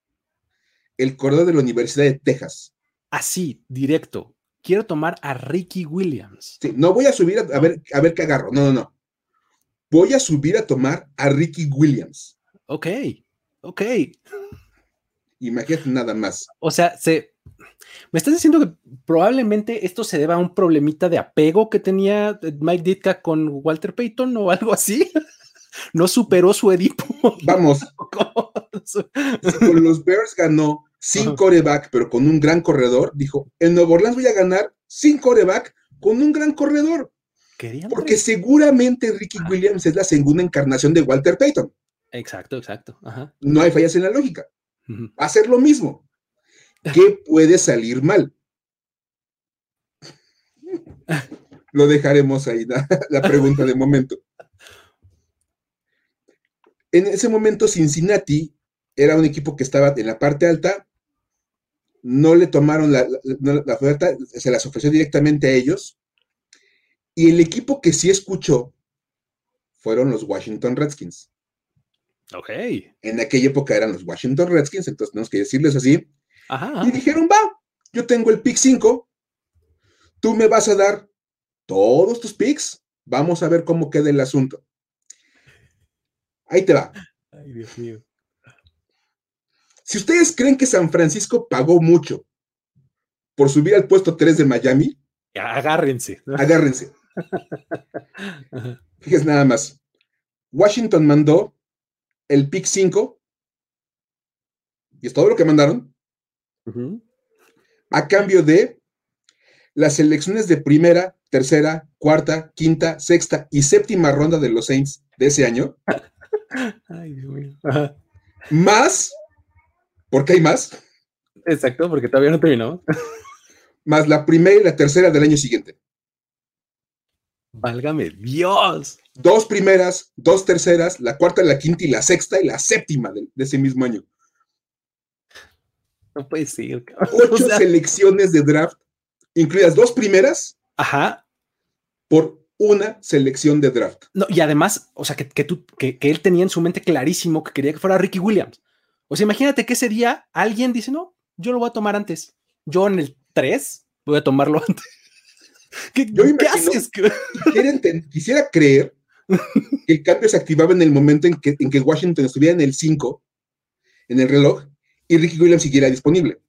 el corredor de la Universidad de Texas. Así, directo. Quiero tomar a Ricky Williams. Sí, no voy a subir a, ver, a ver qué agarro. No, no, no. Voy a subir a tomar a Ricky Williams. Ok, ok. Imagínate nada más. O sea, se, me estás diciendo que probablemente esto se deba a un problemita de apego que tenía Mike Ditka con Walter Payton o algo así no superó su Edipo. Vamos. con los Bears ganó sin coreback, pero con un gran corredor, dijo, en Nuevo Orleans voy a ganar sin coreback con un gran corredor. Porque seguramente Ricky ah. Williams es la segunda encarnación de Walter Payton. Exacto, exacto. No hay fallas en la lógica. Va a ser lo mismo. ¿Qué puede salir mal? lo dejaremos ahí, la, la pregunta de momento. En ese momento, Cincinnati era un equipo que estaba en la parte alta, no le tomaron la, oferta, se las ofreció directamente a ellos, y el equipo que sí escuchó fueron los Washington Redskins. Ok. En aquella época eran los Washington Redskins, entonces tenemos que decirles así. Y dijeron, va, yo tengo el pick 5, tú me vas a dar todos tus picks, vamos a ver cómo queda el asunto. Ahí te va. Ay, Dios mío. Si ustedes creen que San Francisco pagó mucho por subir al puesto 3 de Miami, agárrense. Agárrense. Fíjense nada más. Washington mandó el pick 5, y es todo lo que mandaron, a cambio de las selecciones de primera, tercera, cuarta, quinta, sexta y séptima ronda de los Saints de ese año. Ay, Dios mío. Más, porque hay más. Exacto, porque todavía no terminó. Más la primera y la tercera del año siguiente. Válgame Dios. Dos primeras, dos terceras, la cuarta, la quinta y la sexta y la séptima de, ese mismo año. No puede ser. Ocho selecciones de draft, incluidas dos primeras. Ajá. Por una selección de draft. No, y además, o sea, que, tú, que, él tenía en su mente clarísimo que quería que fuera Ricky Williams. O sea, imagínate que ese día alguien dice, no, yo lo voy a tomar antes. Yo en el 3 voy a tomarlo antes. ¿Qué, yo ¿qué haces? Quisiera, creer que el cambio se activaba en el momento en que, en que Washington estuviera en el 5, en el reloj, y Ricky Williams siguiera disponible.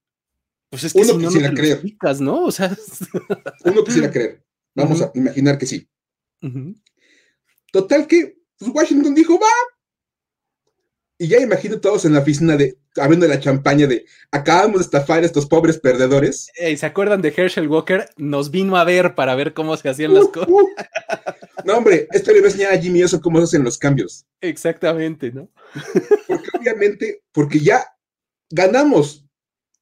Pues es que uno quisiera creer. ¿no? O sea, uno quisiera creer. Vamos a imaginar que sí. Total que pues, Washington dijo, va. Y ya imagino todos en la oficina de abriendo la champaña de acabamos de estafar a estos pobres perdedores. ¿Se acuerdan de Herschel Walker? Nos vino a ver para ver cómo se hacían las cosas. Uh. No, hombre, esto le va a enseñar a Jimmy eso cómo se hacen los cambios. Exactamente, ¿no? Porque obviamente, porque ya ganamos,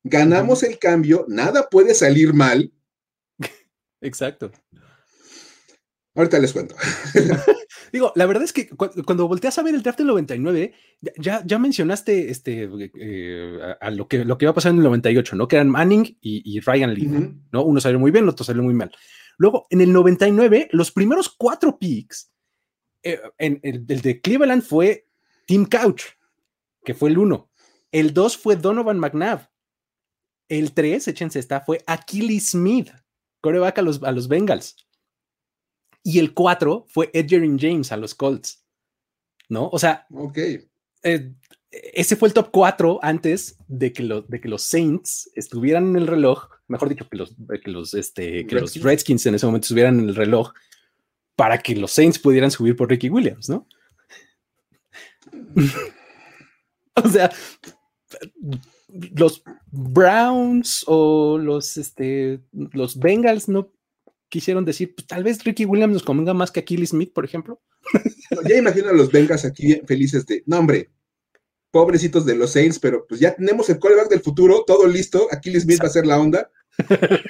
ganamos el cambio, nada puede salir mal. Exacto. Ahorita les cuento. Digo, la verdad es que cuando volteas a ver el draft del 99, ya, ya mencionaste este, eh, a, lo, que, lo que iba a pasar en el 98, ¿no? Que eran Manning y, Ryan Lee, ¿no? Uno salió muy bien, el otro salió muy mal. Luego, en el 99, los primeros cuatro picks, eh, en, el, de Cleveland fue Tim Couch, que fue el uno. El dos fue Donovan McNabb. El tres, échense esta, fue Achilles Smith, coreback a los, a los Bengals. Y el 4 fue Edgerrin James a los Colts, ¿no? O sea, okay. Eh, ese fue el top 4 antes de que, de que los Saints estuvieran en el reloj, mejor dicho, que los, que los, este, que Redskins. los Redskins en ese momento estuvieran en el reloj para que los Saints pudieran subir por Ricky Williams, ¿no? o sea, los Browns o los, este, los Bengals no quisieron decir, pues tal vez Ricky Williams nos convenga más que Achilles Smith, por ejemplo. ya imagino a los Bengals aquí felices de, no hombre, pobrecitos de los Saints, pero pues ya tenemos el callback del futuro, todo listo, Achilles Smith va a ser la onda.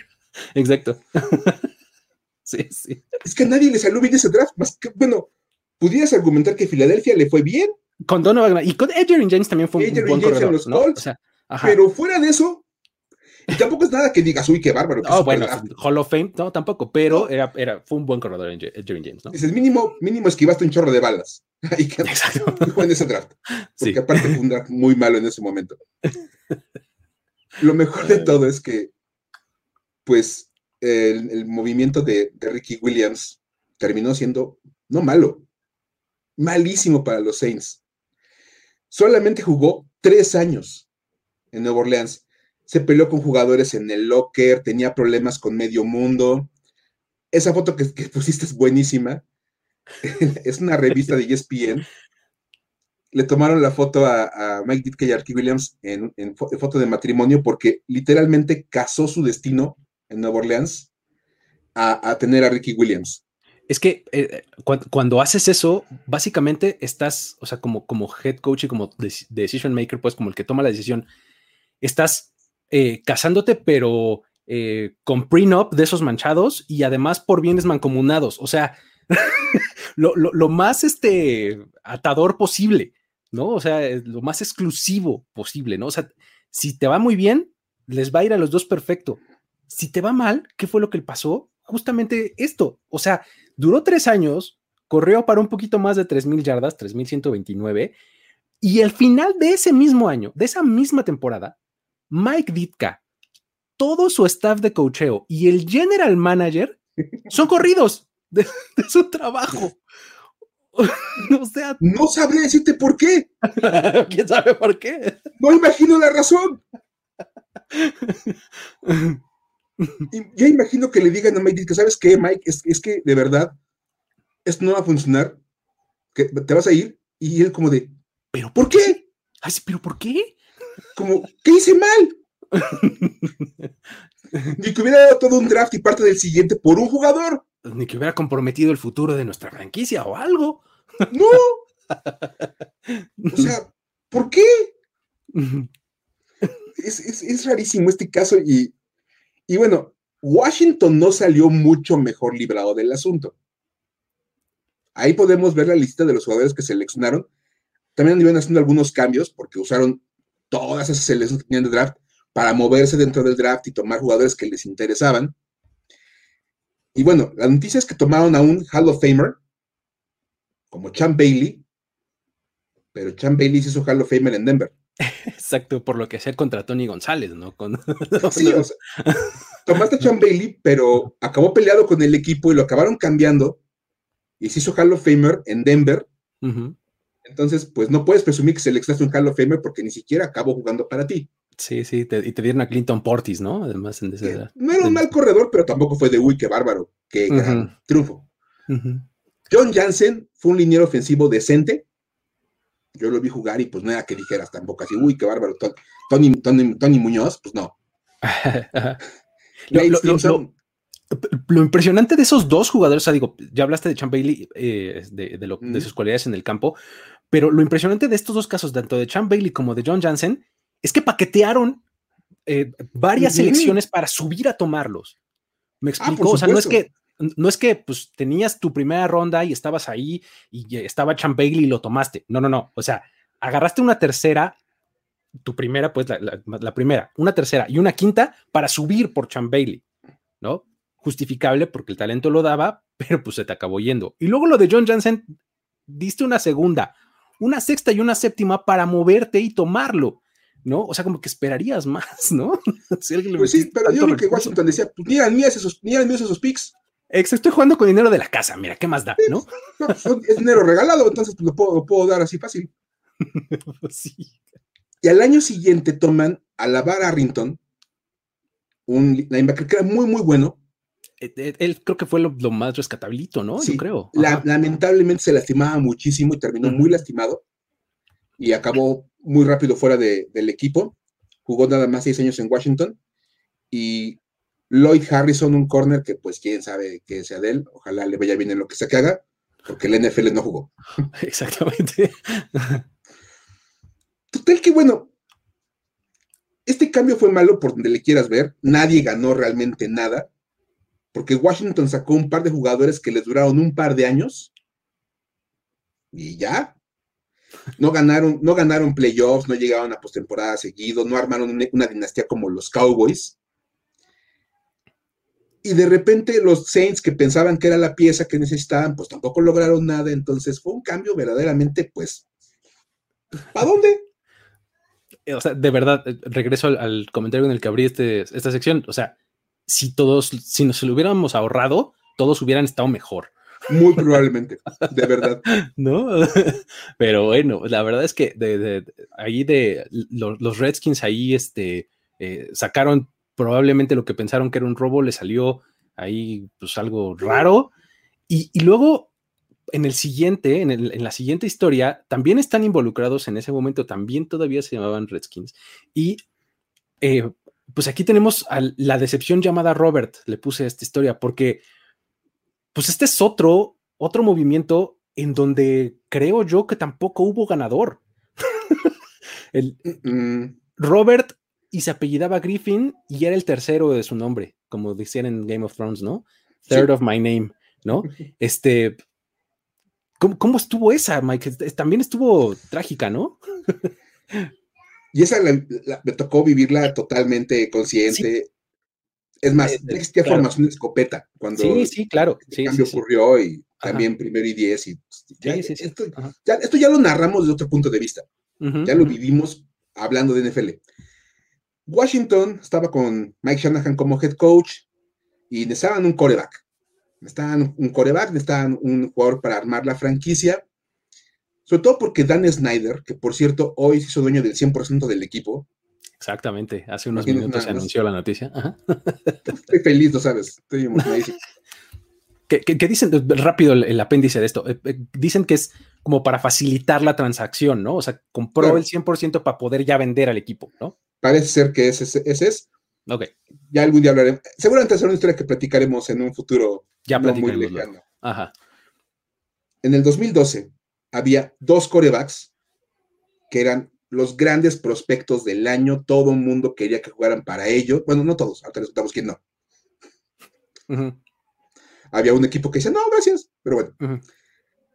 Exacto. sí, sí. Es que a nadie le salió bien ese draft, más que, bueno, pudieras argumentar que Filadelfia le fue bien. Con Donovan y con Edgerrin James también fue un buen corredor, los ¿no? pero fuera de eso, y tampoco es nada que digas, uy, qué bárbaro. No, bueno, Hall of Fame, no, tampoco, pero Era, era, fue un buen corredor en Jerry James, ¿no? Dices, mínimo, mínimo esquivaste un chorro de balas. Y que Exacto. en ese draft. Porque aparte fue un draft muy malo en ese momento. Lo mejor de todo es que, pues, el, movimiento de, de Ricky Williams terminó siendo, no malo, malísimo para los Saints. Solamente jugó tres años en Nueva Orleans se peleó con jugadores en el locker, tenía problemas con medio mundo. Esa foto que, pusiste es buenísima. es una revista de ESPN. Le tomaron la foto a, Mike Ditka y Archie Williams en, foto de matrimonio porque literalmente casó su destino en Nueva Orleans a, tener a Ricky Williams. Es que eh, cuando, haces eso, básicamente estás, o sea, como, como head coach y como decision maker, pues como el que toma la decisión, estás eh, casándote, pero eh, con prenup de esos manchados y además por bienes mancomunados. O sea, lo, más este, atador posible, ¿no? O sea, lo más exclusivo posible, ¿no? O sea, si te va muy bien, les va a ir a los dos perfecto. Si te va mal, ¿qué fue lo que pasó? Justamente esto. O sea, duró tres años, corrió para un poquito más de 3.000 yardas, 3.129, y al final de ese mismo año, de esa misma temporada, Mike Ditka, todo su staff de cocheo y el general manager son corridos de, su trabajo. o sea, no sabría decirte por qué. ¿Quién sabe por qué? No imagino la razón. ya imagino que le digan a Mike que sabes qué, Mike, es, es, que de verdad esto no va a funcionar, que te vas a ir y él como de, ¿pero por qué? Ay, pero ¿por qué? Como, ¿qué hice mal? Ni que hubiera dado todo un draft y parte del siguiente por un jugador. Ni que hubiera comprometido el futuro de nuestra franquicia o algo. No. O sea, ¿por qué? Es, rarísimo este caso y, y bueno, Washington no salió mucho mejor librado del asunto. Ahí podemos ver la lista de los jugadores que seleccionaron. También iban haciendo algunos cambios porque usaron todas esas selecciones que tenían de draft para moverse dentro del draft y tomar jugadores que les interesaban. Y bueno, la noticia es que tomaron a un Hall of Famer como Chan Bailey, pero Chan Bailey se hizo Hall of Famer en Denver. Exacto, por lo que sea contra Tony González, ¿no? Con... sí, o sea, tomaste a Chan Bailey, pero acabó peleado con el equipo y lo acabaron cambiando y se hizo Hall of Famer en Denver. Entonces, pues no puedes presumir que seleccionaste un Hall of Famer porque ni siquiera acabó jugando para ti. Sí, sí, y te dieron a Clinton Portis, ¿no? Además, en ese, no era un mal corredor, pero tampoco fue de uy, qué bárbaro, qué triunfo. John Jansen fue un liniero ofensivo decente. Yo lo vi jugar y pues no era que dijeras tampoco así, uy, qué bárbaro. Tony, Tony, Muñoz, pues no. lo, impresionante de esos dos jugadores, o sea, digo, ya hablaste de Chan Bailey, eh, de, de, sus cualidades en el campo, pero lo impresionante de estos dos casos, tanto de Chan Bailey como de John Jansen, es que paquetearon eh, varias selecciones para subir a tomarlos. Me ah, explico, o sea, no es que no es que pues tenías tu primera ronda y estabas ahí y estaba Chan Bailey y lo tomaste. No, no, no. O sea, agarraste una tercera, tu primera, pues la, primera, una tercera y una quinta para subir por Chan Bailey, ¿no? Justificable porque el talento lo daba, pero pues se te acabó yendo. Y luego lo de John Jansen, diste una segunda, una sexta y una séptima para moverte y tomarlo. ¿no? O sea, como que esperarías más, ¿no? pues sí, pero yo creo que Washington decía, pues ni eran míos esos, ni esos picks. Exacto, estoy jugando con dinero de la casa, mira, ¿qué más da, no? Pues, es dinero regalado, entonces pues, lo, puedo, dar así fácil. Pues sí. Y al año siguiente toman a Lavar Arrington, un linebacker que era muy, muy bueno. E, e, él, creo que fue lo, más rescatablito, ¿no? Sí, yo creo. lamentablemente se lastimaba muchísimo y terminó muy lastimado y acabó muy rápido fuera del equipo. Jugó nada más seis años en Washington. Y Lloyd Harrison, un corner que pues quién sabe que sea de él. Ojalá le vaya bien en lo que sea que haga, porque el NFL no jugó. Exactamente. Total que bueno, este cambio fue malo por donde le quieras ver. Nadie ganó realmente nada, porque Washington sacó un par de jugadores que les duraron un par de años. Y ya, no ganaron, no ganaron playoffs, no llegaron a postemporada seguido, no armaron una, dinastía como los Cowboys. Y de repente los Saints que pensaban que era la pieza que necesitaban, pues tampoco lograron nada. Entonces fue un cambio verdaderamente, pues, ¿para dónde? O sea, de verdad, eh, regreso al, comentario en el que abrí este, esta sección. O sea, si todos, si nos lo hubiéramos ahorrado, todos hubieran estado mejor. Muy probablemente, de verdad. ¿No? Pero bueno, la verdad es que de, ahí de los, Redskins ahí este, eh, sacaron probablemente lo que pensaron que era un robo, le salió ahí pues algo raro. Y, luego en el siguiente, en, la siguiente historia, también están involucrados en ese momento, también todavía se llamaban Redskins. Y eh, pues aquí tenemos a la decepción llamada Robert, le puse esta historia, porque pues este es otro, otro movimiento en donde creo yo que tampoco hubo ganador. el, mm. Robert y se apellidaba Griffin y era el tercero de su nombre, como decían en Game of Thrones, ¿no? Third of my name, ¿no? Este, ¿cómo, estuvo esa, Mike? También estuvo trágica, ¿no? y esa me tocó vivirla totalmente consciente. Es más, eh, existía formación de escopeta cuando sí, sí, claro. el cambio ocurrió y también primero y diez. Y, esto, ya, esto, ya, lo narramos desde otro punto de vista. ya lo vivimos hablando de NFL. Washington estaba con Mike Shanahan como head coach y necesitaban un coreback. Necesitaban un coreback, necesitaban un jugador para armar la franquicia. Sobre todo porque Dan Snyder, que por cierto hoy se hizo dueño del 100% del equipo, Exactamente, hace unos minutos se anunció la noticia. Estoy feliz, lo sabes. Estoy emocionadísimo. ¿Qué, dicen? Rápido el, apéndice de esto. Eh, eh, dicen que es como para facilitar la transacción, ¿no? O sea, compró el 100% para poder ya vender al equipo, ¿no? Parece ser que ese, ese es. Ok. Ya algún día hablaremos. Seguramente será una historia que platicaremos en un futuro ya no muy lejano. Ajá. En el 2012 había dos corebacks que eran los grandes prospectos del año, todo el mundo quería que jugaran para ellos. Bueno, no todos, ahorita les contamos quién no. Había un equipo que decía, no, gracias, pero bueno.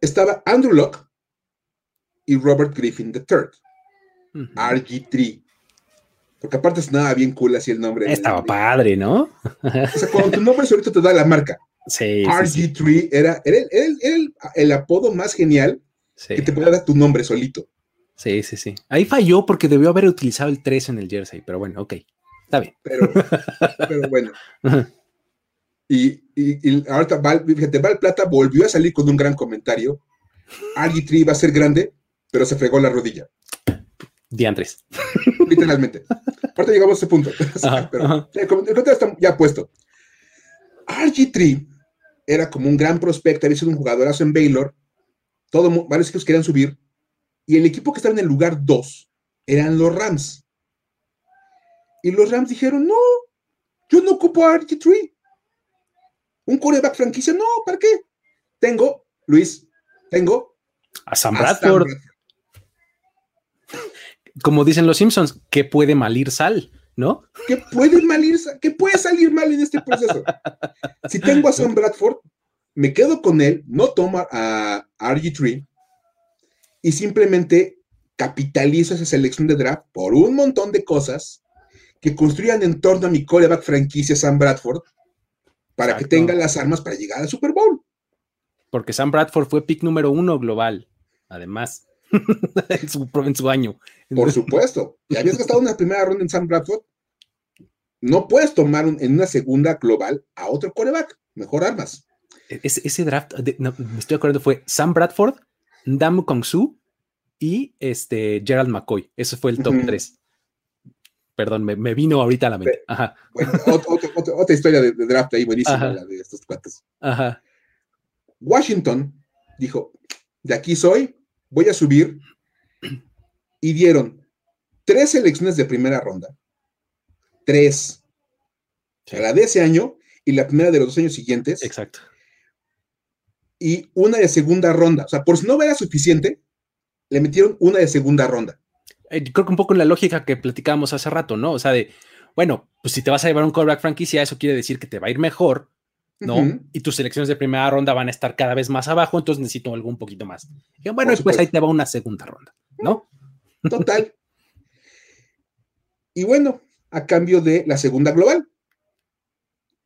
Estaba Andrew Locke y Robert Griffin III, RG3. Porque aparte sonaba bien cool así el nombre. Estaba padre, ¿no? o sea, cuando tu nombre solito te da la marca. Sí. RG3 Era, el, apodo más genial que te dar tu nombre solito. Sí, sí, sí. Ahí falló porque debió haber utilizado el 3 en el jersey, pero bueno, ok. Está bien. Pero, bueno. y, y, ahorita Val, fíjate, Val Plata volvió a salir con un gran comentario. Argitri iba a ser grande, pero se fregó la rodilla. Diantres. Literalmente. Ahorita llegamos a ese punto. pero El, comentario está ya puesto. RG3 era como un gran prospecto, había sido un jugadorazo en Baylor. Todo, varios equipos querían subir y el equipo que estaba en el lugar 2 eran los Rams. Y los Rams dijeron, no, yo no ocupo a RG3. Un coreback franquicia, no, ¿para qué? Tengo, Luis, tengo a Sam Bradford. Como dicen los Simpsons, que puede malir sal, ¿no? Que puede malir, que puede salir mal en este proceso. si tengo a Sam Bradford, me quedo con él, no tomo a RG3 y simplemente capitalizo esa selección de draft por un montón de cosas que construyan en torno a mi coreback franquicia Sam Bradford para que tenga las armas para llegar al Super Bowl. Porque Sam Bradford fue pick número uno global, además, en, su, año. Por supuesto. Y habías gastado una primera ronda en Sam Bradford. No puedes tomar en una segunda global a otro coreback. Mejor armas. Ese, draft, me estoy acordando, fue Sam Bradford, Damu Kong-su y este, Gerald McCoy. Ese fue el top 3. Perdón, me, vino ahorita a la mente. Ajá. Bueno, otra historia de, draft ahí buenísima, la de estos cuates. Ajá. Washington dijo, de aquí soy, voy a subir. Y dieron tres selecciones de primera ronda. Tres. La de ese año y la primera de los dos años siguientes. Exacto y una de segunda ronda. O sea, por si no era suficiente, le metieron una de segunda ronda. Eh, creo que un poco en la lógica que platicábamos hace rato, ¿no? O sea, de, bueno, pues si te vas a llevar un quarterback franquicia, eso quiere decir que te va a ir mejor, ¿no? Y tus selecciones de primera ronda van a estar cada vez más abajo, entonces necesito algo un poquito más. Y bueno, después ahí te va una segunda ronda, ¿no? Total. y bueno, a cambio de la segunda global.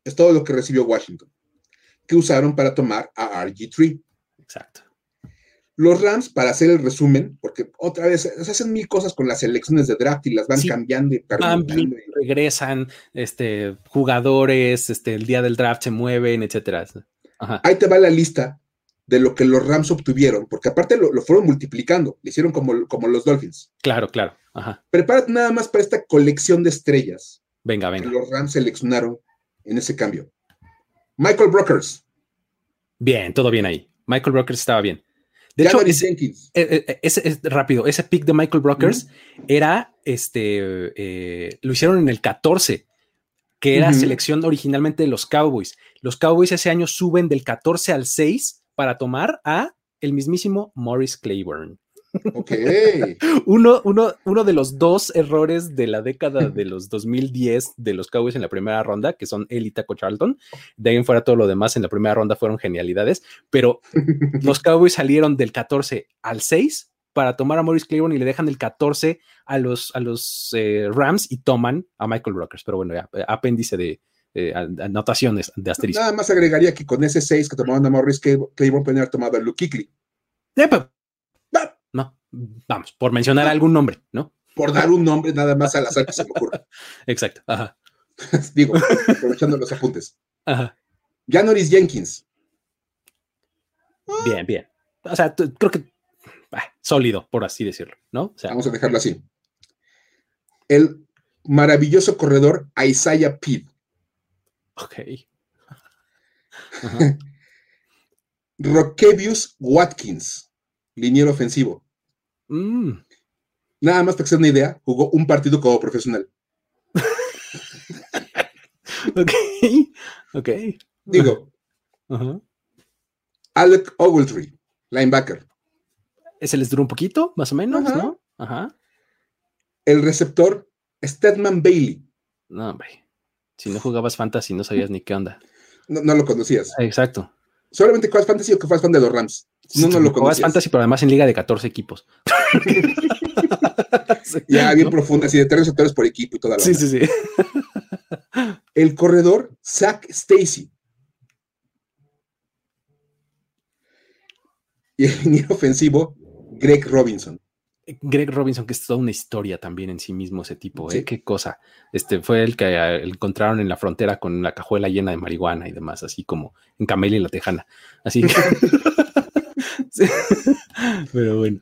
Es todo lo que recibió Washington que usaron para tomar a RG3. Exacto. Los Rams, para hacer el resumen, porque otra vez se hacen mil cosas con las selecciones de draft y las van cambiando y cambiando. regresan, este, jugadores, este, el día del draft se mueven, etcétera. Ahí te va la lista de lo que los Rams obtuvieron, porque aparte lo, fueron multiplicando, le hicieron como, como los Dolphins. Claro, claro. Ajá. Prepárate nada más para esta colección de estrellas. Venga, venga. Que los Rams seleccionaron en ese cambio. Michael Brokers. Bien, todo bien ahí. Michael Brokers estaba bien. De hecho, ese, eh, eh, ese, rápido, ese pick de Michael Brokers era, este, eh, lo hicieron en el 14, que era selección originalmente de los Cowboys. Los Cowboys ese año suben del 14 al 6 para tomar a el mismísimo Morris Claiborne. Ok. uno, uno, uno de los dos errores de la década de los 2010 de los Cowboys en la primera ronda, que son él y Taco Charlton. De ahí en fuera todo lo demás en la primera ronda fueron genialidades, pero los Cowboys salieron del 14 al 6 para tomar a Maurice Claiborne y le dejan el 14 a los, a los eh, Rams y toman a Michael Brokers. Pero bueno, ya, eh, apéndice de eh, anotaciones de asterisco. Nada más agregaría que con ese 6 que tomaban a Maurice Claiborne pueden haber tomado a Luke Kuechly. No, vamos, por mencionar algún nombre, ¿no? Por dar un nombre nada más al azar que se me ocurra. Exacto, ajá. Digo, aprovechando los apuntes. Ajá. Janoris Jenkins. Bien, bien. O sea, creo que sólido, por así decirlo, ¿no? Vamos a dejarlo así. El maravilloso corredor Isaiah Pitt. Ok. Rockevius Watkins, liniero ofensivo. Mm. Nada más para que se una idea, jugó un partido como profesional. ok, ok. Digo, Alec Ogletree, linebacker. Ese les duró un poquito, más o menos, ¿no? Ajá. El receptor, Stedman Bailey. No, hombre. Si no jugabas fantasy, no sabías ni qué onda. No, lo conocías. Exacto. Solamente juegas fantasy o que juegas fan de los Rams. No, no lo conocías. fantasy, pero además en liga de 14 equipos. ya, bien profunda, así de tres receptores por equipo y toda la Sí, sí, sí. El corredor, Zach Stacy. Y el liniero ofensivo, Greg Robinson. Greg Robinson, que es toda una historia también en sí mismo ese tipo, ¿eh? Qué cosa. Este fue el que eh, encontraron en la frontera con la cajuela llena de marihuana y demás, así como en Camelia y la Tejana. Así que. Pero bueno.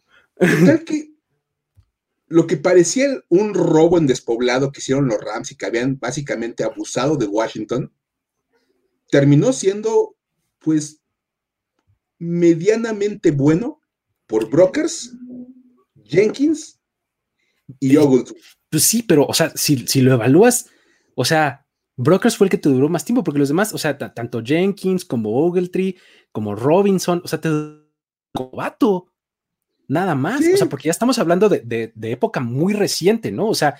que lo que parecía un robo en despoblado que hicieron los Rams y que habían básicamente abusado de Washington, terminó siendo, pues, medianamente bueno por brokers, Jenkins y Ogletree. Pues sí, pero, o sea, si, lo evalúas, o sea, Brokers fue el que te duró más tiempo, porque los demás, o sea, tanto Jenkins como Ogletree, como Robinson, o sea, te como vato. Nada más, o sea, porque ya estamos hablando de, época muy reciente, ¿no? O sea,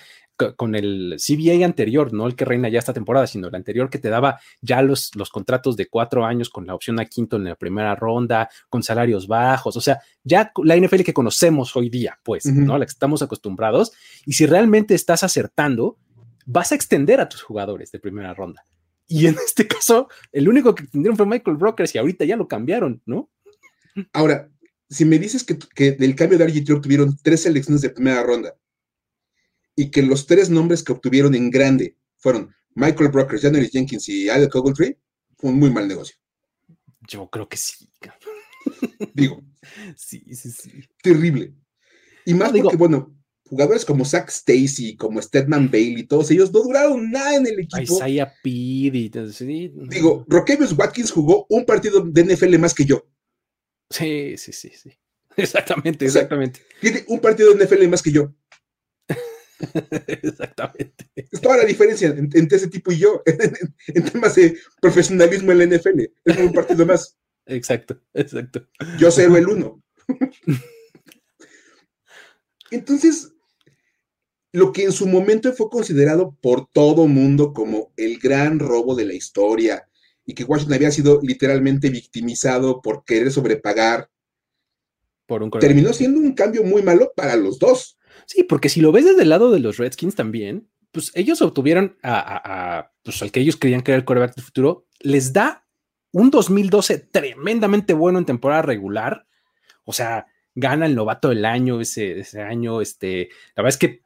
con el CBA anterior, no el que reina ya esta temporada, sino el anterior que te daba ya los, los contratos de cuatro años con la opción a quinto en la primera ronda, con salarios bajos, o sea, ya la NFL que conocemos hoy día, pues, ¿no? A la que estamos acostumbrados, y si realmente estás acertando, vas a extender a tus jugadores de primera ronda. Y en este caso, el único que extendieron fue Michael Brokers y ahorita ya lo cambiaron, ¿no? Ahora, si me dices que, del cambio de RG3 obtuvieron tres selecciones de primera ronda y que los tres nombres que obtuvieron en grande fueron Michael Brokers, January Jenkins y Alec Ogletree, fue un muy mal negocio. Yo creo que sí. Digo. Sí, sí, sí. Terrible. Y más porque, bueno, jugadores como Zach Stacy, como Stedman Bailey, todos ellos no duraron nada en el equipo. Isaiah Pid sí. Digo, Rockevius Watkins jugó un partido de NFL más que yo. Sí, sí, sí, sí. Exactamente, exactamente. tiene un partido de NFL más que yo. exactamente. Es toda la diferencia entre ese tipo y yo en, temas de profesionalismo en la NFL. Es un partido más. Exacto, exacto. Yo cero el uno. Entonces, lo que en su momento fue considerado por todo mundo como el gran robo de la historia, y que Washington había sido literalmente victimizado por querer sobrepagar. Por un terminó siendo un cambio muy malo para los dos. Sí, porque si lo ves desde el lado de los Redskins también, pues ellos obtuvieron a, pues al que ellos creían que era el quarterback del futuro, les da un 2012 tremendamente bueno en temporada regular. O sea, gana el novato del año ese, ese año. Este, la verdad es que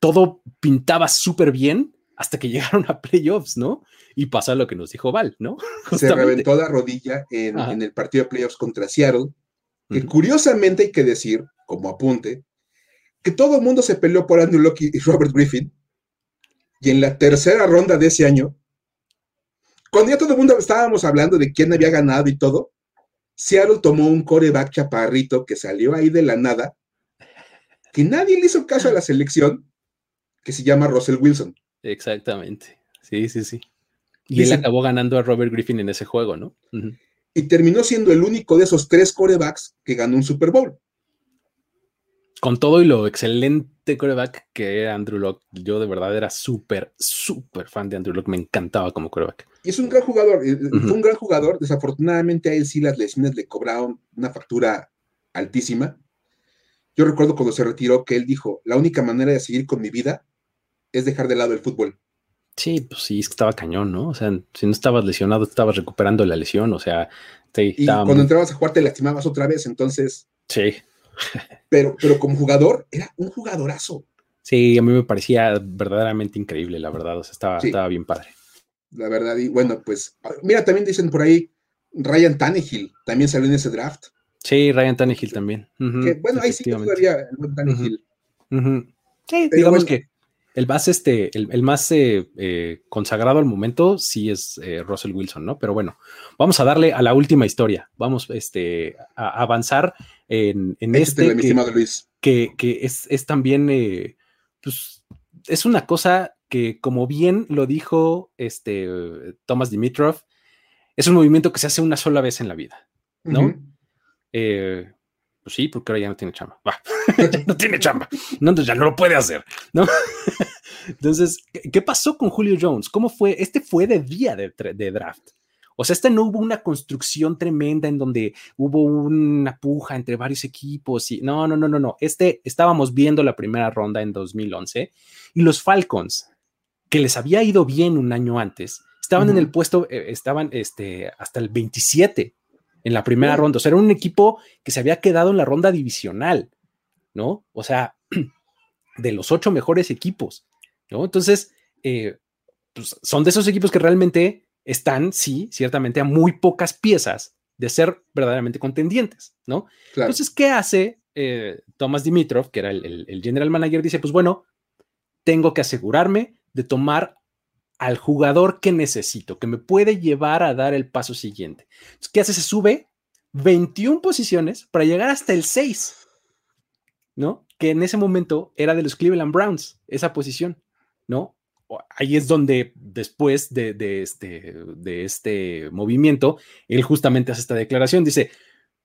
todo pintaba súper bien hasta que llegaron a playoffs, ¿no? y pasa lo que nos dijo Val, ¿no? Se reventó la rodilla en, el partido de playoffs contra Seattle, que curiosamente hay que decir, como apunte, que todo el mundo se peleó por Andrew Locke y Robert Griffin, y en la tercera ronda de ese año, cuando ya todo el mundo estábamos hablando de quién había ganado y todo, Seattle tomó un coreback chaparrito que salió ahí de la nada, que nadie le hizo caso a la selección, que se llama Russell Wilson. Exactamente. Sí, sí, sí. Y él acabó ganando a Robert Griffin en ese juego, ¿no? Y terminó siendo el único de esos tres corebacks que ganó un Super Bowl. Con todo y lo excelente coreback que era Andrew Locke, yo de verdad era súper, súper fan de Andrew Locke, me encantaba como coreback. Y es un gran jugador, eh, fue un gran jugador, desafortunadamente a él sí las lesiones le cobraron una factura altísima. Yo recuerdo cuando se retiró que él dijo, la única manera de seguir con mi vida es dejar de lado el fútbol. Sí, pues sí, es que estaba cañón, ¿no? O sea, si no estabas lesionado, estabas recuperando la lesión, o sea, sí, y cuando entrabas a jugar te lastimabas otra vez, entonces. Sí. Pero, pero como jugador, era un jugadorazo. Sí, a mí me parecía verdaderamente increíble, la verdad, o sea, estaba, estaba bien padre. La verdad, y bueno, pues, mira, también dicen por ahí, Ryan Tannehill también salió en ese draft. Sí, Ryan Tannehill también. bueno, ahí sí que jugaría el Tannehill. Sí, digamos que el más, este, el, más eh, eh, consagrado al momento sí es eh, Russell Wilson, ¿no? Pero bueno, vamos a darle a la última historia. Vamos este, a avanzar en, este. que, Que, es, es también, pues, es una cosa que, como bien lo dijo este, Thomas Dimitrov, es un movimiento que se hace una sola vez en la vida, ¿no? Pues sí, porque ahora ya no tiene chamba. no tiene chamba. No, entonces ya no lo puede hacer, ¿no? entonces, ¿qué pasó con Julio Jones? ¿Cómo fue? Este fue de día de, draft. O sea, este no hubo una construcción tremenda en donde hubo una puja entre varios equipos y no, no, no, no, no. Este estábamos viendo la primera ronda en 2011 y los Falcons, que les había ido bien un año antes, estaban en el puesto, eh, estaban este, hasta el 27 en la primera ronda. O sea, era un equipo que se había quedado en la ronda divisional, ¿no? O sea, de los ocho mejores equipos, ¿no? Entonces, eh, pues, son de esos equipos que realmente están, sí, ciertamente a muy pocas piezas de ser verdaderamente contendientes, ¿no? Entonces, ¿qué hace eh, Thomas Dimitrov, que era el, el general manager? Dice, pues bueno, tengo que asegurarme de tomar al jugador que necesito, que me puede llevar a dar el paso siguiente. ¿Qué hace? Se sube 21 posiciones para llegar hasta el 6, ¿no? Que en ese momento era de los Cleveland Browns, esa posición, ¿no? Ahí es donde después de, este, de este movimiento, él justamente hace esta declaración, dice,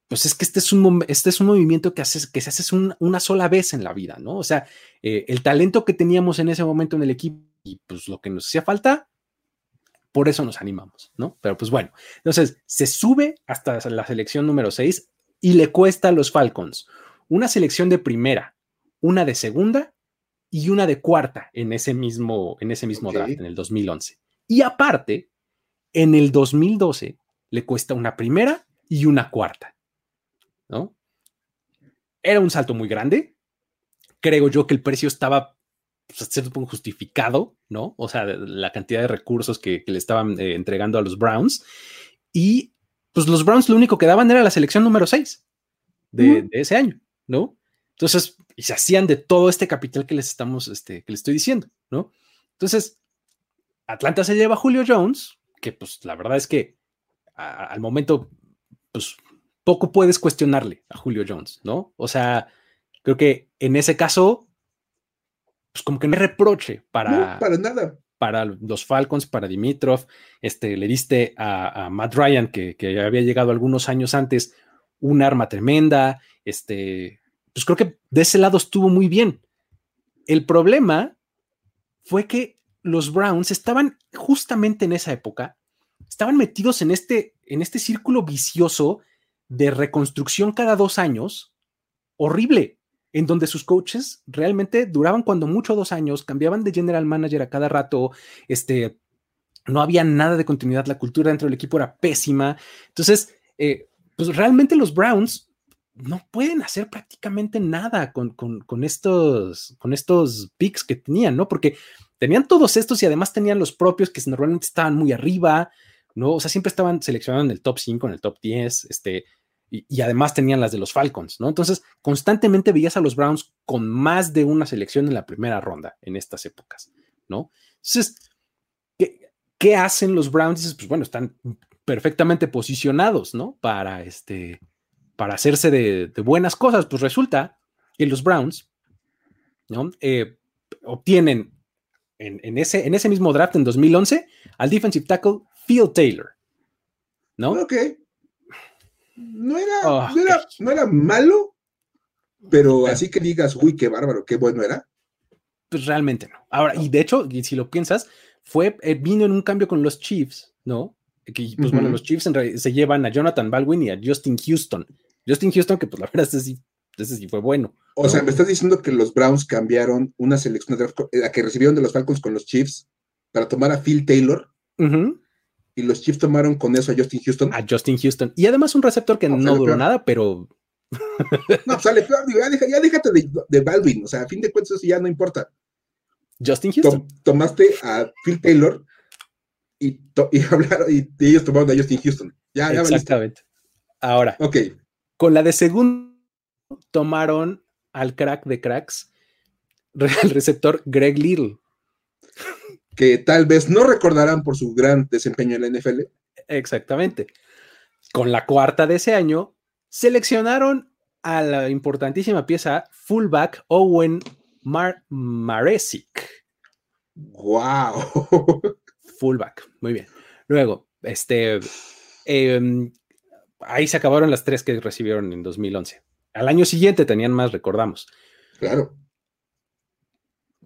pues es que este es un, este es un movimiento que, hace, que se hace una sola vez en la vida, ¿no? O sea, eh, el talento que teníamos en ese momento en el equipo y pues lo que nos hacía falta, por eso nos animamos, ¿no? Pero pues bueno, entonces se sube hasta la selección número 6 y le cuesta a los Falcons una selección de primera, una de segunda y una de cuarta en ese mismo, en ese mismo draft, en el 2011. Y aparte, en el 2012 le cuesta una primera y una cuarta, ¿no? Era un salto muy grande. Creo yo que el precio estaba pues, cierto punto justificado, ¿no? O sea, la cantidad de recursos que, le estaban eh, entregando a los Browns. Y pues los Browns lo único que daban era la selección número 6 de, ese año, ¿no? Entonces, y se hacían de todo este capital que les estamos, este, que les estoy diciendo, ¿no? Entonces, Atlanta se lleva a Julio Jones, que pues la verdad es que al momento, pues poco puedes cuestionarle a Julio Jones, ¿no? O sea, creo que en ese caso pues como que no reproche para, para nada. Para los Falcons, para Dimitrov, este, le diste a, Matt Ryan, que, que, había llegado algunos años antes, un arma tremenda, este, pues creo que de ese lado estuvo muy bien. El problema fue que los Browns estaban justamente en esa época, estaban metidos en este, en este círculo vicioso de reconstrucción cada dos años, horrible en donde sus coaches realmente duraban cuando mucho dos años, cambiaban de general manager a cada rato, este, no había nada de continuidad, la cultura dentro del equipo era pésima. Entonces, eh, pues realmente los Browns no pueden hacer prácticamente nada con, estos, con estos picks que tenían, ¿no? Porque tenían todos estos y además tenían los propios que normalmente estaban muy arriba, ¿no? O sea, siempre estaban seleccionados en el top 5, en el top 10, este, y, además tenían las de los Falcons, ¿no? Entonces, constantemente veías a los Browns con más de una selección en la primera ronda en estas épocas, ¿no? Entonces, ¿qué, hacen los Browns? Dices, pues bueno, están perfectamente posicionados, ¿no? Para, este, para hacerse de, buenas cosas. Pues resulta que los Browns, ¿no? Eh, obtienen en, ese, en ese mismo draft en 2011 al defensive tackle Phil Taylor, ¿no? Ok no era, no, era, malo, Pero así que digas, uy, qué bárbaro, qué bueno era. Pues realmente no. Ahora, y de hecho, si lo piensas, fue, eh, vino en un cambio con los Chiefs, ¿no? Que, pues bueno, los Chiefs se llevan a Jonathan Baldwin y a Justin Houston. Justin Houston, que pues la verdad, ese sí, ese sí fue bueno. O sea, me estás diciendo que los Browns cambiaron una selección de la que recibieron de los Falcons con los Chiefs para tomar a Phil Taylor. Y los Chiefs tomaron con eso a Justin Houston. A Justin Houston. Y además un receptor que no, duró nada, pero. no, sale peor. Ya, déjate de, Baldwin. O sea, a fin de cuentas, eso ya no importa. Justin Houston. tomaste a Phil Taylor y, hablaron, y, ellos tomaron a Justin Houston. Ya, ya Exactamente. Ahora. Ok. Con la de segundo tomaron al crack de cracks, el receptor Greg Little. Que tal vez no recordarán por su gran desempeño en la NFL. Exactamente. Con la cuarta de ese año, seleccionaron a la importantísima pieza fullback Owen Mar Maresic. ¡Wow! Fullback, muy bien. Luego, este, em, ahí se acabaron las tres que recibieron en 2011. Al año siguiente tenían más, recordamos. Claro.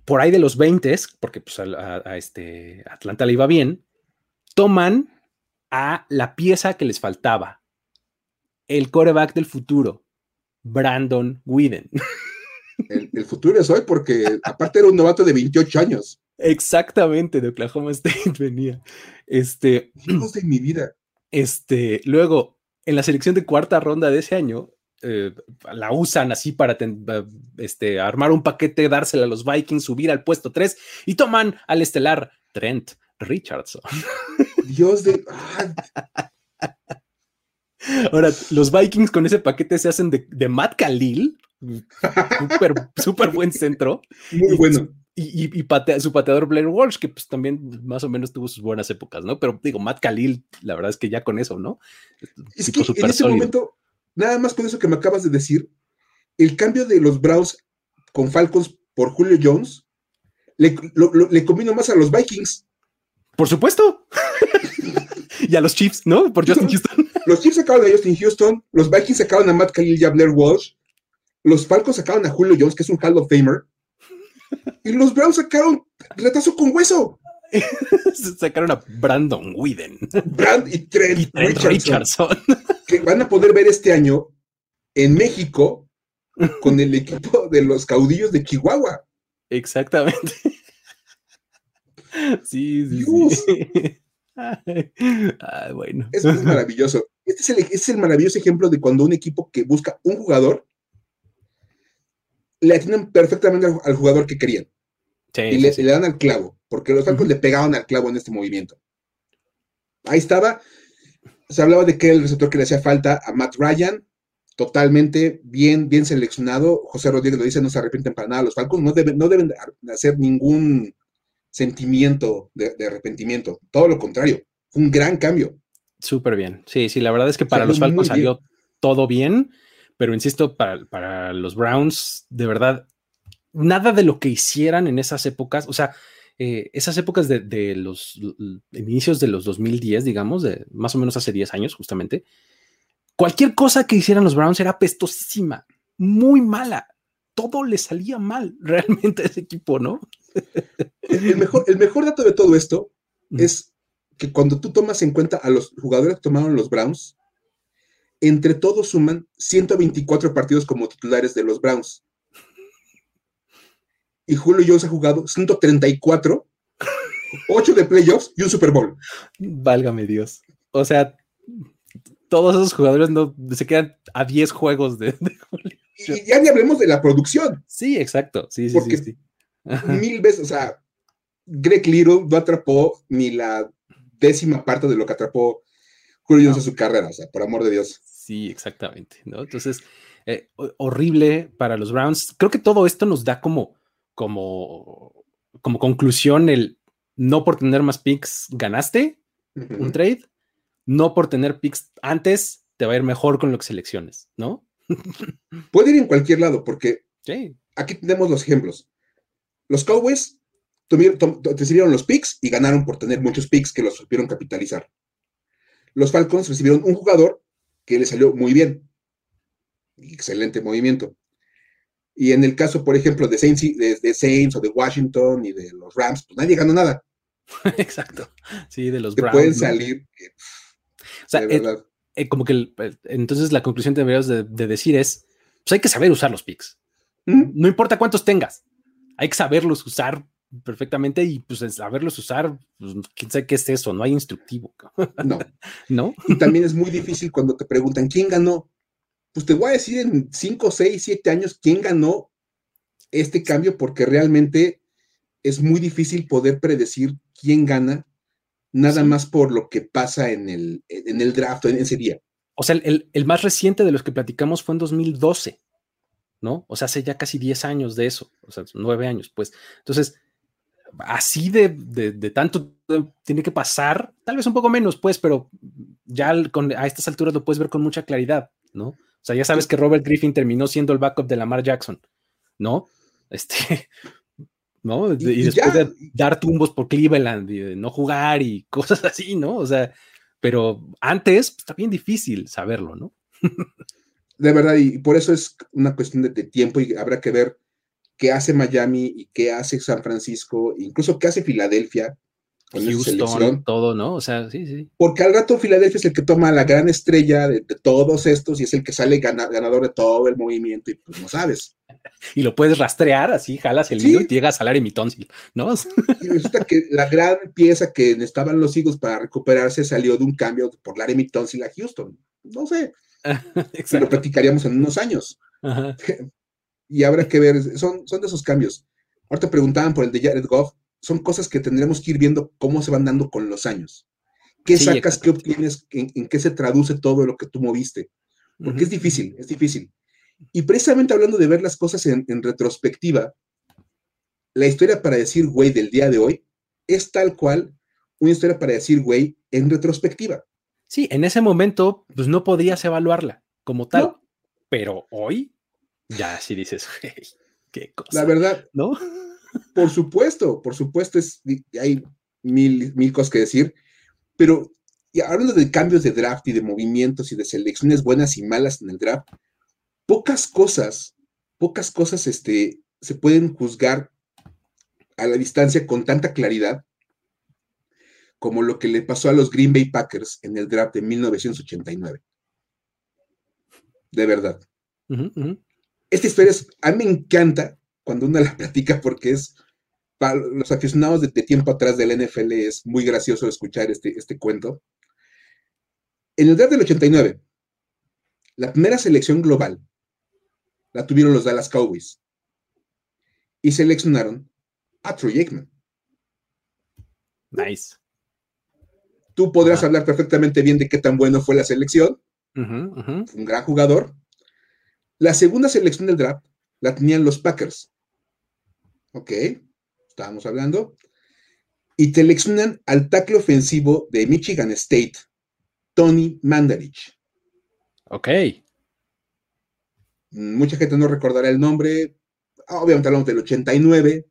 Por ahí de los 20, porque pues a, este Atlanta le iba bien, toman a la pieza que les faltaba, el coreback del futuro, Brandon Whedon. El, futuro es hoy porque aparte era un novato de 28 años. Exactamente, de Oklahoma State venía. Este, Dios de mi vida. Este, luego, en la selección de cuarta ronda de ese año, eh, la usan así para este, armar un paquete, dársela a los Vikings, subir al puesto 3 y toman al estelar Trent Richardson. Dios de... Ahora, los Vikings con ese paquete se hacen de, Matt Khalil, súper buen centro. Muy bueno. Y, su pateador Blair Walsh, que pues también más o menos tuvo sus buenas épocas, ¿no? Pero digo, Matt Khalil, la verdad es que ya con eso, ¿no? Es que en ese momento Nada más con eso que me acabas de decir, el cambio de los Browns con Falcons por Julio Jones le, le combino más a los Vikings. Por supuesto. y a los Chiefs, ¿no? Por Justin Houston. los Chiefs sacaron a Justin Houston, los Vikings sacaron a Matt Khalil y a Blair Walsh, los Falcons sacaron a Julio Jones, que es un Hall of Famer, y los Browns sacaron retazo con hueso. Sacaron a Brandon Whedon. Brand y Trent, Richardson, Que van a poder ver este año en México con el equipo de los caudillos de Chihuahua. Exactamente. Sí, sí, bueno. Es, maravilloso. Este es, el, maravilloso ejemplo de cuando un equipo que busca un jugador le atienden perfectamente al, jugador que querían. y le, dan al clavo porque los Falcons le pegaban al clavo en este movimiento. Ahí estaba, se hablaba de que era el receptor que le hacía falta a Matt Ryan, totalmente bien, bien seleccionado. José Rodríguez lo dice, no se arrepienten para nada. Los Falcons no deben, no deben hacer ningún sentimiento de, arrepentimiento, todo lo contrario, un gran cambio. Súper bien, sí, sí, la verdad es que para los Falcons salió todo bien, pero insisto, para, para los Browns, de verdad, nada de lo que hicieran en esas épocas, o sea, eh, esas épocas de, los inicios de los 2010, digamos, de más o menos hace 10 años justamente, cualquier cosa que hicieran los Browns era pestosísima, muy mala. Todo le salía mal realmente a ese equipo, ¿no? el, mejor, el mejor dato de todo esto es que cuando tú tomas en cuenta a los jugadores que tomaron los Browns, entre todos suman 124 partidos como titulares de los Browns y Julio Jones ha jugado 134, 8 de playoffs y un Super Bowl. Válgame Dios. O sea, todos esos jugadores no se quedan a 10 juegos de, Julio. Y ya ni hablemos de la producción. Sí, exacto. Sí, sí, sí, Mil veces, o sea, Greg Little no atrapó ni la décima parte de lo que atrapó Julio Jones en su carrera, o sea, por amor de Dios. Sí, exactamente, ¿no? Entonces, eh, horrible para los Browns. Creo que todo esto nos da como como, como conclusión el no por tener más picks ganaste un trade, no por tener picks antes te va a ir mejor con lo que selecciones, ¿no? Puede ir en cualquier lado porque aquí tenemos los ejemplos. Los Cowboys recibieron los picks y ganaron por tener muchos picks que los supieron capitalizar. Los Falcons recibieron un jugador que le salió muy bien. Excelente movimiento. Y en el caso, por ejemplo, de Saints, de, Saints o de Washington y de los Rams, pues nadie ganó nada. Exacto. Sí, de los Te pueden salir. o sea, eh, eh, como que entonces la conclusión que deberíamos de, decir es, pues hay que saber usar los picks. No importa cuántos tengas, hay que saberlos usar perfectamente y pues saberlos usar, pues, quién sabe qué es eso, no hay instructivo. No. ¿No? Y también es muy difícil cuando te preguntan quién ganó. Pues te voy a decir en 5, 6, 7 años quién ganó este cambio porque realmente es muy difícil poder predecir quién gana nada más por lo que pasa en el, en el draft en ese día. O sea, el, el, más reciente de los que platicamos fue en 2012, ¿no? O sea, hace ya casi 10 años de eso, o sea, 9 años, pues. Entonces, así de, de, tanto tiene que pasar, tal vez un poco menos, pues, pero ya con, a estas alturas lo puedes ver con mucha claridad, ¿no? O sea, ya sabes que Robert Griffin terminó siendo el backup de Lamar Jackson, ¿no? Este, ¿no? Y, después de dar tumbos por Cleveland, y de no jugar y cosas así, ¿no? O sea, pero antes pues, está bien difícil saberlo, ¿no? de verdad, y por eso es una cuestión de, tiempo y habrá que ver qué hace Miami y qué hace San Francisco, incluso qué hace Filadelfia. Con Houston, todo, ¿no? O sea, sí, sí. Porque al rato Filadelfia es el que toma la gran estrella de, todos estos y es el que sale ganador de todo el movimiento y pues no sabes. Y lo puedes rastrear así, jalas el hilo y llegas a Larry Tonsil, ¿no? Y resulta que la gran pieza que estaban los hijos para recuperarse salió de un cambio por Larry Tonsil a Houston. No sé. y lo platicaríamos en unos años. y habrá que ver, son, son de esos cambios. Ahorita preguntaban por el de Jared Goff, son cosas que tendremos que ir viendo cómo se van dando con los años. ¿Qué sacas, qué obtienes, en, qué se traduce todo lo que tú moviste? Porque es difícil, es difícil. Y precisamente hablando de ver las cosas en, retrospectiva, la historia para decir güey del día de hoy es tal cual una historia para decir güey en retrospectiva. Sí, en ese momento, pues no podrías evaluarla como tal, pero hoy ya sí dices, hey, qué cosa. La verdad, ¿no? Por supuesto, por supuesto, es, hay mil, mil cosas que decir, pero hablando de cambios de draft y de movimientos y de selecciones buenas y malas en el draft, pocas cosas, pocas cosas este, se pueden juzgar a la distancia con tanta claridad como lo que le pasó a los Green Bay Packers en el draft de 1989. De verdad. Esta historia es, a mí me encanta cuando uno la platica porque es, para los aficionados de, tiempo atrás del NFL es muy gracioso escuchar este, este cuento. En el draft del 89, la primera selección global la tuvieron los Dallas Cowboys y seleccionaron a Troy Aikman. Nice. Tú podrás hablar perfectamente bien de qué tan bueno fue la selección. Un gran jugador. La segunda selección del draft la tenían los Packers. Ok, estábamos hablando. Y seleccionan al tackle ofensivo de Michigan State, Tony Mandarich. Ok. Mucha gente no recordará el nombre. Obviamente hablamos del 89.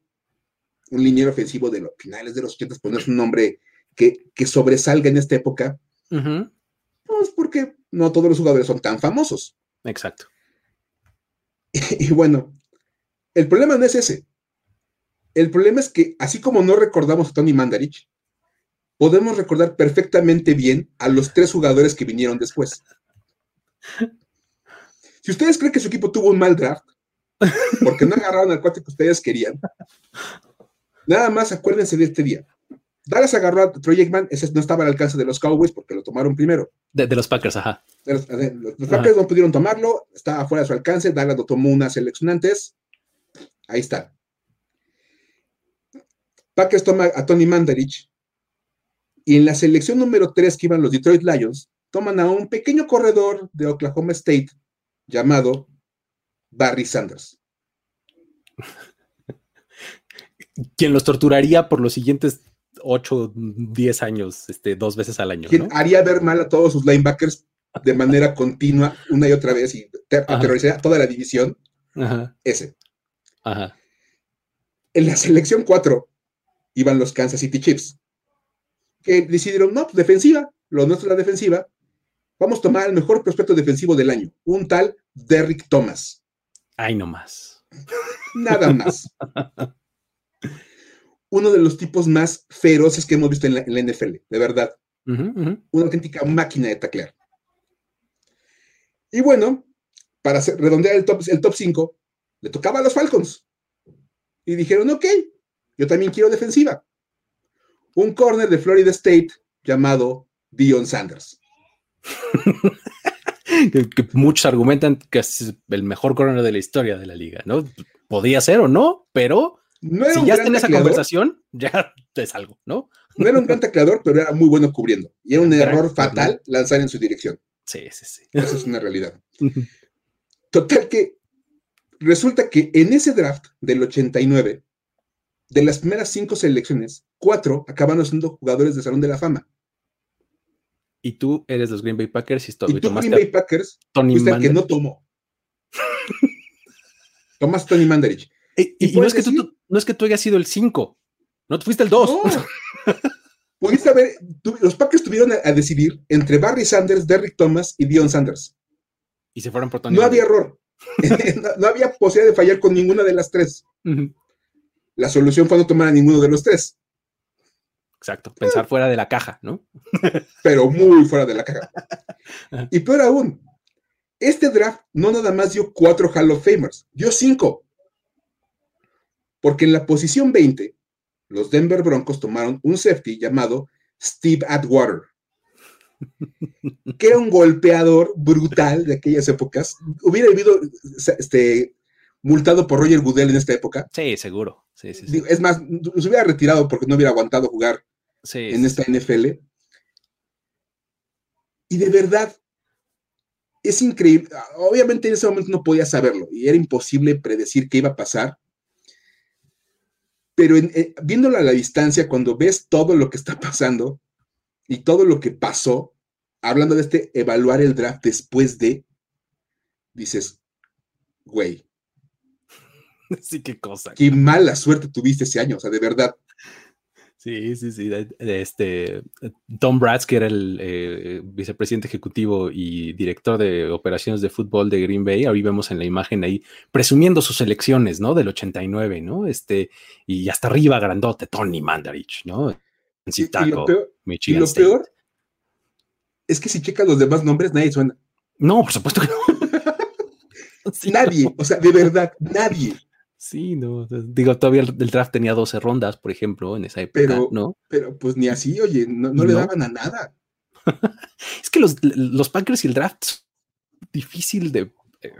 Un liniero ofensivo de los finales de los 80, pues no es un nombre que, sobresalga en esta época. Pues porque no todos los jugadores son tan famosos. Exacto. y bueno, el problema no es ese. El problema es que, así como no recordamos a Tony Mandarich, podemos recordar perfectamente bien a los tres jugadores que vinieron después. Si ustedes creen que su equipo tuvo un mal draft, porque no agarraron al cuate que ustedes querían, nada más acuérdense de este día. Dallas agarró a Troy Aikman, ese no estaba al alcance de los Cowboys porque lo tomaron primero. De, los Packers, ajá. los, Packers no pudieron tomarlo, estaba fuera de su alcance, Dallas lo tomó una selección antes, ahí está. Packers toma a Tony Mandarich y en la selección número 3 que iban los Detroit Lions, toman a un pequeño corredor de Oklahoma State llamado Barry Sanders. Quien los torturaría por los siguientes 8, 10 años, este, dos veces al año. Quien haría ver mal a todos sus linebackers de manera continua, una y otra vez, y aterrorizaría a toda la división. Ese. Ajá. En la selección 4 iban los Kansas City Chiefs, que decidieron, no, pues, defensiva, lo nuestro es la defensiva, vamos a tomar el mejor prospecto defensivo del año, un tal Derrick Thomas. Ay, no más. Nada más. Uno de los tipos más feroces que hemos visto en la, NFL, de verdad. Una auténtica máquina de taclear. Y bueno, para redondear el top, el top 5, le tocaba a los Falcons. Y dijeron, ok, yo también quiero defensiva. Un corner de Florida State llamado Dion Sanders. que, muchos argumentan que es el mejor corner de la historia de la liga, ¿no? Podía ser o no, pero si ya está en esa conversación, ya es algo, ¿no? No era un gran tacleador, pero era muy bueno cubriendo. Y era un error fatal lanzar en su dirección. Sí, sí, sí. Esa es una realidad. Total que resulta que en ese draft del 89, de las primeras cinco selecciones, cuatro acabaron siendo jugadores de Salón de la Fama. Y tú eres los Green Bay Packers y, y tú Green Bay Packers Tony fuiste el que no tomó. Tomás Tony Mandarich. Y, no, es que tú, no es que tú hayas sido el 5, no, fuiste el 2. Pudiste haber, los Packers tuvieron a, decidir entre Barry Sanders, Derrick Thomas y Dion Sanders. Y se fueron por Tony No había error. no, había posibilidad de fallar con ninguna de las tres. La solución fue no tomar a ninguno de los tres. Exacto, pensar fuera de la caja, ¿no? Pero muy fuera de la caja. Y peor aún, este draft no nada más dio cuatro Hall of Famers, dio cinco. Porque en la posición 20, los Denver Broncos tomaron un safety llamado Steve Atwater, que era un golpeador brutal de aquellas épocas. Hubiera vivido este, multado por Roger Goodell en esta época. Sí, seguro. Es más, se hubiera retirado porque no hubiera aguantado jugar en esta NFL. Y de verdad, es increíble. Obviamente en ese momento no podía saberlo y era imposible predecir qué iba a pasar. Pero eh, viéndolo a la distancia, cuando ves todo lo que está pasando y todo lo que pasó, hablando de este evaluar el draft después de, dices, güey, Sí, qué cosa. Qué mala suerte tuviste ese año, o sea, de verdad. Sí, sí, sí. Este, Tom Bratz, que era el eh, vicepresidente ejecutivo y director de operaciones de fútbol de Green Bay, ahí vemos en la imagen ahí presumiendo sus elecciones, ¿no? Del 89, ¿no? Este, y hasta arriba grandote, Tony Mandarich, ¿no? En Chicago, Michigan y lo peor es que si checas los demás nombres, nadie suena. No, por supuesto que no. nadie, o sea, de verdad, nadie. Sí, no, digo, todavía el, draft tenía 12 rondas, por ejemplo, en esa época, pero, ¿no? Pero pues ni así, oye, no, le daban a nada. es que los, los Packers y el draft es difícil de eh,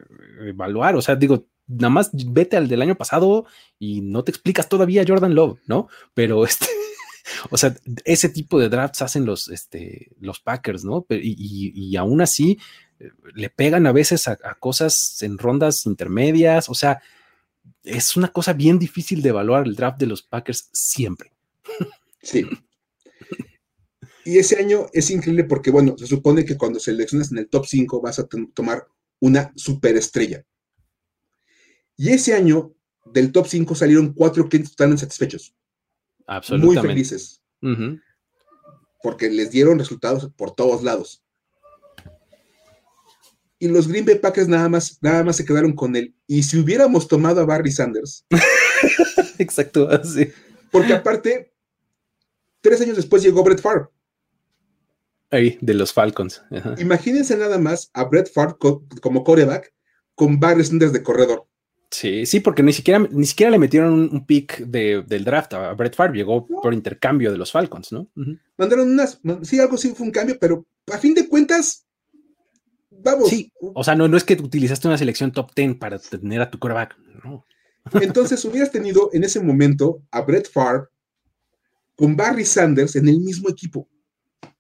evaluar, o sea, digo, nada más vete al del año pasado y no te explicas todavía Jordan Love, ¿no? Pero este, o sea, ese tipo de drafts hacen los, este, los Packers, ¿no? Y, y, aún así eh, le pegan a veces a, cosas en rondas intermedias, o sea, es una cosa bien difícil de evaluar el draft de los Packers siempre. Sí. Y ese año es increíble porque, bueno, se supone que cuando seleccionas en el top 5 vas a tomar una superestrella. Y ese año del top 5 salieron cuatro clientes totalmente satisfechos. Absolutamente. Muy felices. Porque les dieron resultados por todos lados y los Green Bay Packers nada más, nada más se quedaron con él. Y si hubiéramos tomado a Barry Sanders. Exacto, así. Porque aparte, tres años después llegó Brett Favre. Ahí, de los Falcons. Imagínense nada más a Brett Favre como coreback con Barry Sanders de corredor. Sí, sí, porque ni siquiera, ni siquiera le metieron un, pick del draft a Brett Favre, llegó por intercambio de los Falcons, ¿no? Mandaron unas, sí, algo sí fue un cambio, pero a fin de cuentas, vamos. Sí, o sea, no, no es que utilizaste una selección top 10 para tener a tu quarterback, no. Entonces hubieras tenido en ese momento a Brett Favre con Barry Sanders en el mismo equipo.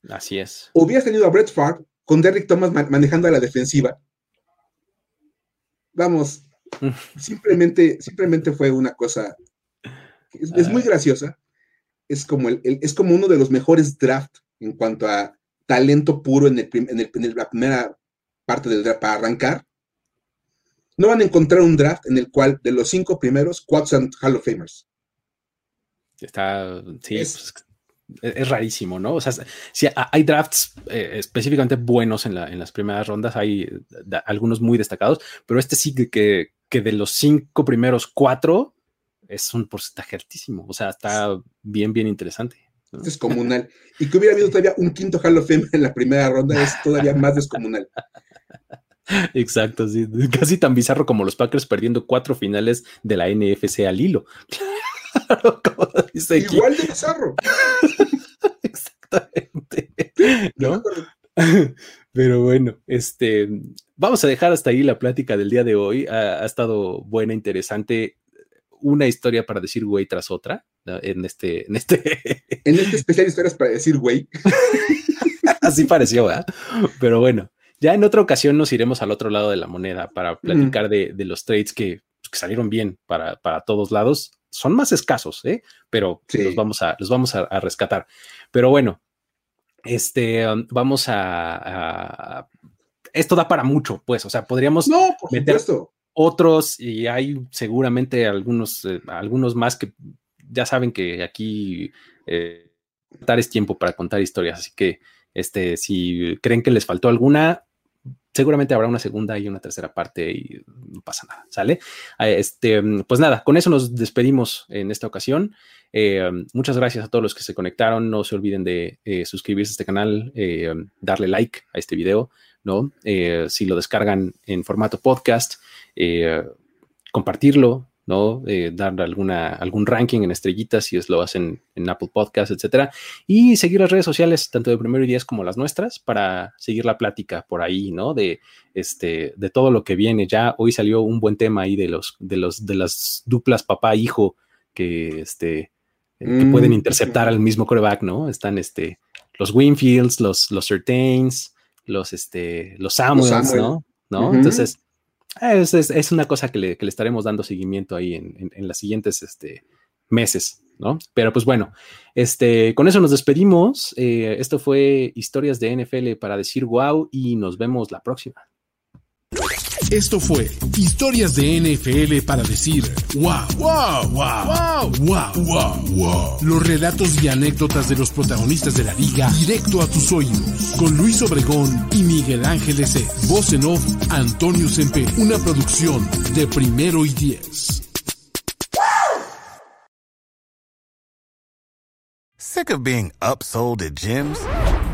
Así es. O hubieras tenido a Brett Favre con Derrick Thomas manejando a la defensiva. Vamos, simplemente, simplemente fue una cosa. Es, muy ah. graciosa. Es como, el, es como uno de los mejores drafts en cuanto a talento puro en, el, en, el, en la primera parte del draft para arrancar, no van a encontrar un draft en el cual de los cinco primeros, cuatro son Hall of Famers. Está, sí, es, pues, rarísimo, ¿no? O sea, si hay drafts eh, específicamente buenos en, las primeras rondas, hay algunos muy destacados, pero este sí que, que de los cinco primeros cuatro es un porcentaje altísimo. O sea, está bien, bien interesante. Es descomunal. Y que hubiera habido todavía un quinto Hall of Fame en la primera ronda es todavía más descomunal. Exacto, sí. Casi tan bizarro como los Packers perdiendo cuatro finales de la NFC al hilo. Igual de bizarro. Exactamente. ¿No? Pero bueno, este, vamos a dejar hasta ahí la plática del día de hoy. Ha, estado buena, interesante. Una historia para decir güey tras otra en este, en este. En este especial historias para decir güey. Así pareció, ¿verdad? Pero bueno, ya en otra ocasión nos iremos al otro lado de la moneda para platicar de, los trades que, salieron bien para, para, todos lados. Son más escasos, ¿eh? pero los vamos, a, los vamos a, rescatar. Pero bueno, este, um, vamos a, Esto da para mucho, pues, o sea, podríamos no, meter otros y hay seguramente algunos, eh, algunos más que ya saben que aquí eh, es tiempo para contar historias, así que este, si creen que les faltó alguna, seguramente habrá una segunda y una tercera parte y no pasa nada, ¿sale? Ah, este, pues nada, con eso nos despedimos en esta ocasión. Eh, muchas gracias a todos los que se conectaron. No se olviden de eh, suscribirse a este canal, eh, darle like a este video, ¿no? si lo descargan en formato podcast, compartirlo, ¿no? Eh, dar alguna, algún ranking en estrellitas si es lo hacen en Apple Podcasts, etcétera. Y seguir las redes sociales, tanto de Primero y Diez como las nuestras, para seguir la plática por ahí, ¿no? De, este, de todo lo que viene. Ya hoy salió un buen tema ahí de los, de los, de las duplas papá-hijo que, este, que pueden mm, interceptar al mismo coreback, ¿no? Están, este, los Winfields, los, los Certains, los, este, los Samuels, ¿no? ¿no? Entonces, es, una cosa que le, estaremos dando seguimiento ahí en, en, las siguientes este, meses, ¿no? Pero pues bueno, este, con eso nos despedimos. Eh, esto fue Historias de NFL para decir wow y nos vemos la próxima. Esto fue Historias de NFL para decir wow, wow, wow, wow, wow, wow, Los relatos y anécdotas de los protagonistas de la liga directo a tus oídos. Con Luis Obregón y Miguel Ángeles E. Voz en off, Antonio Sempe. Una producción de primero y diez. Sick of being upsold at gyms?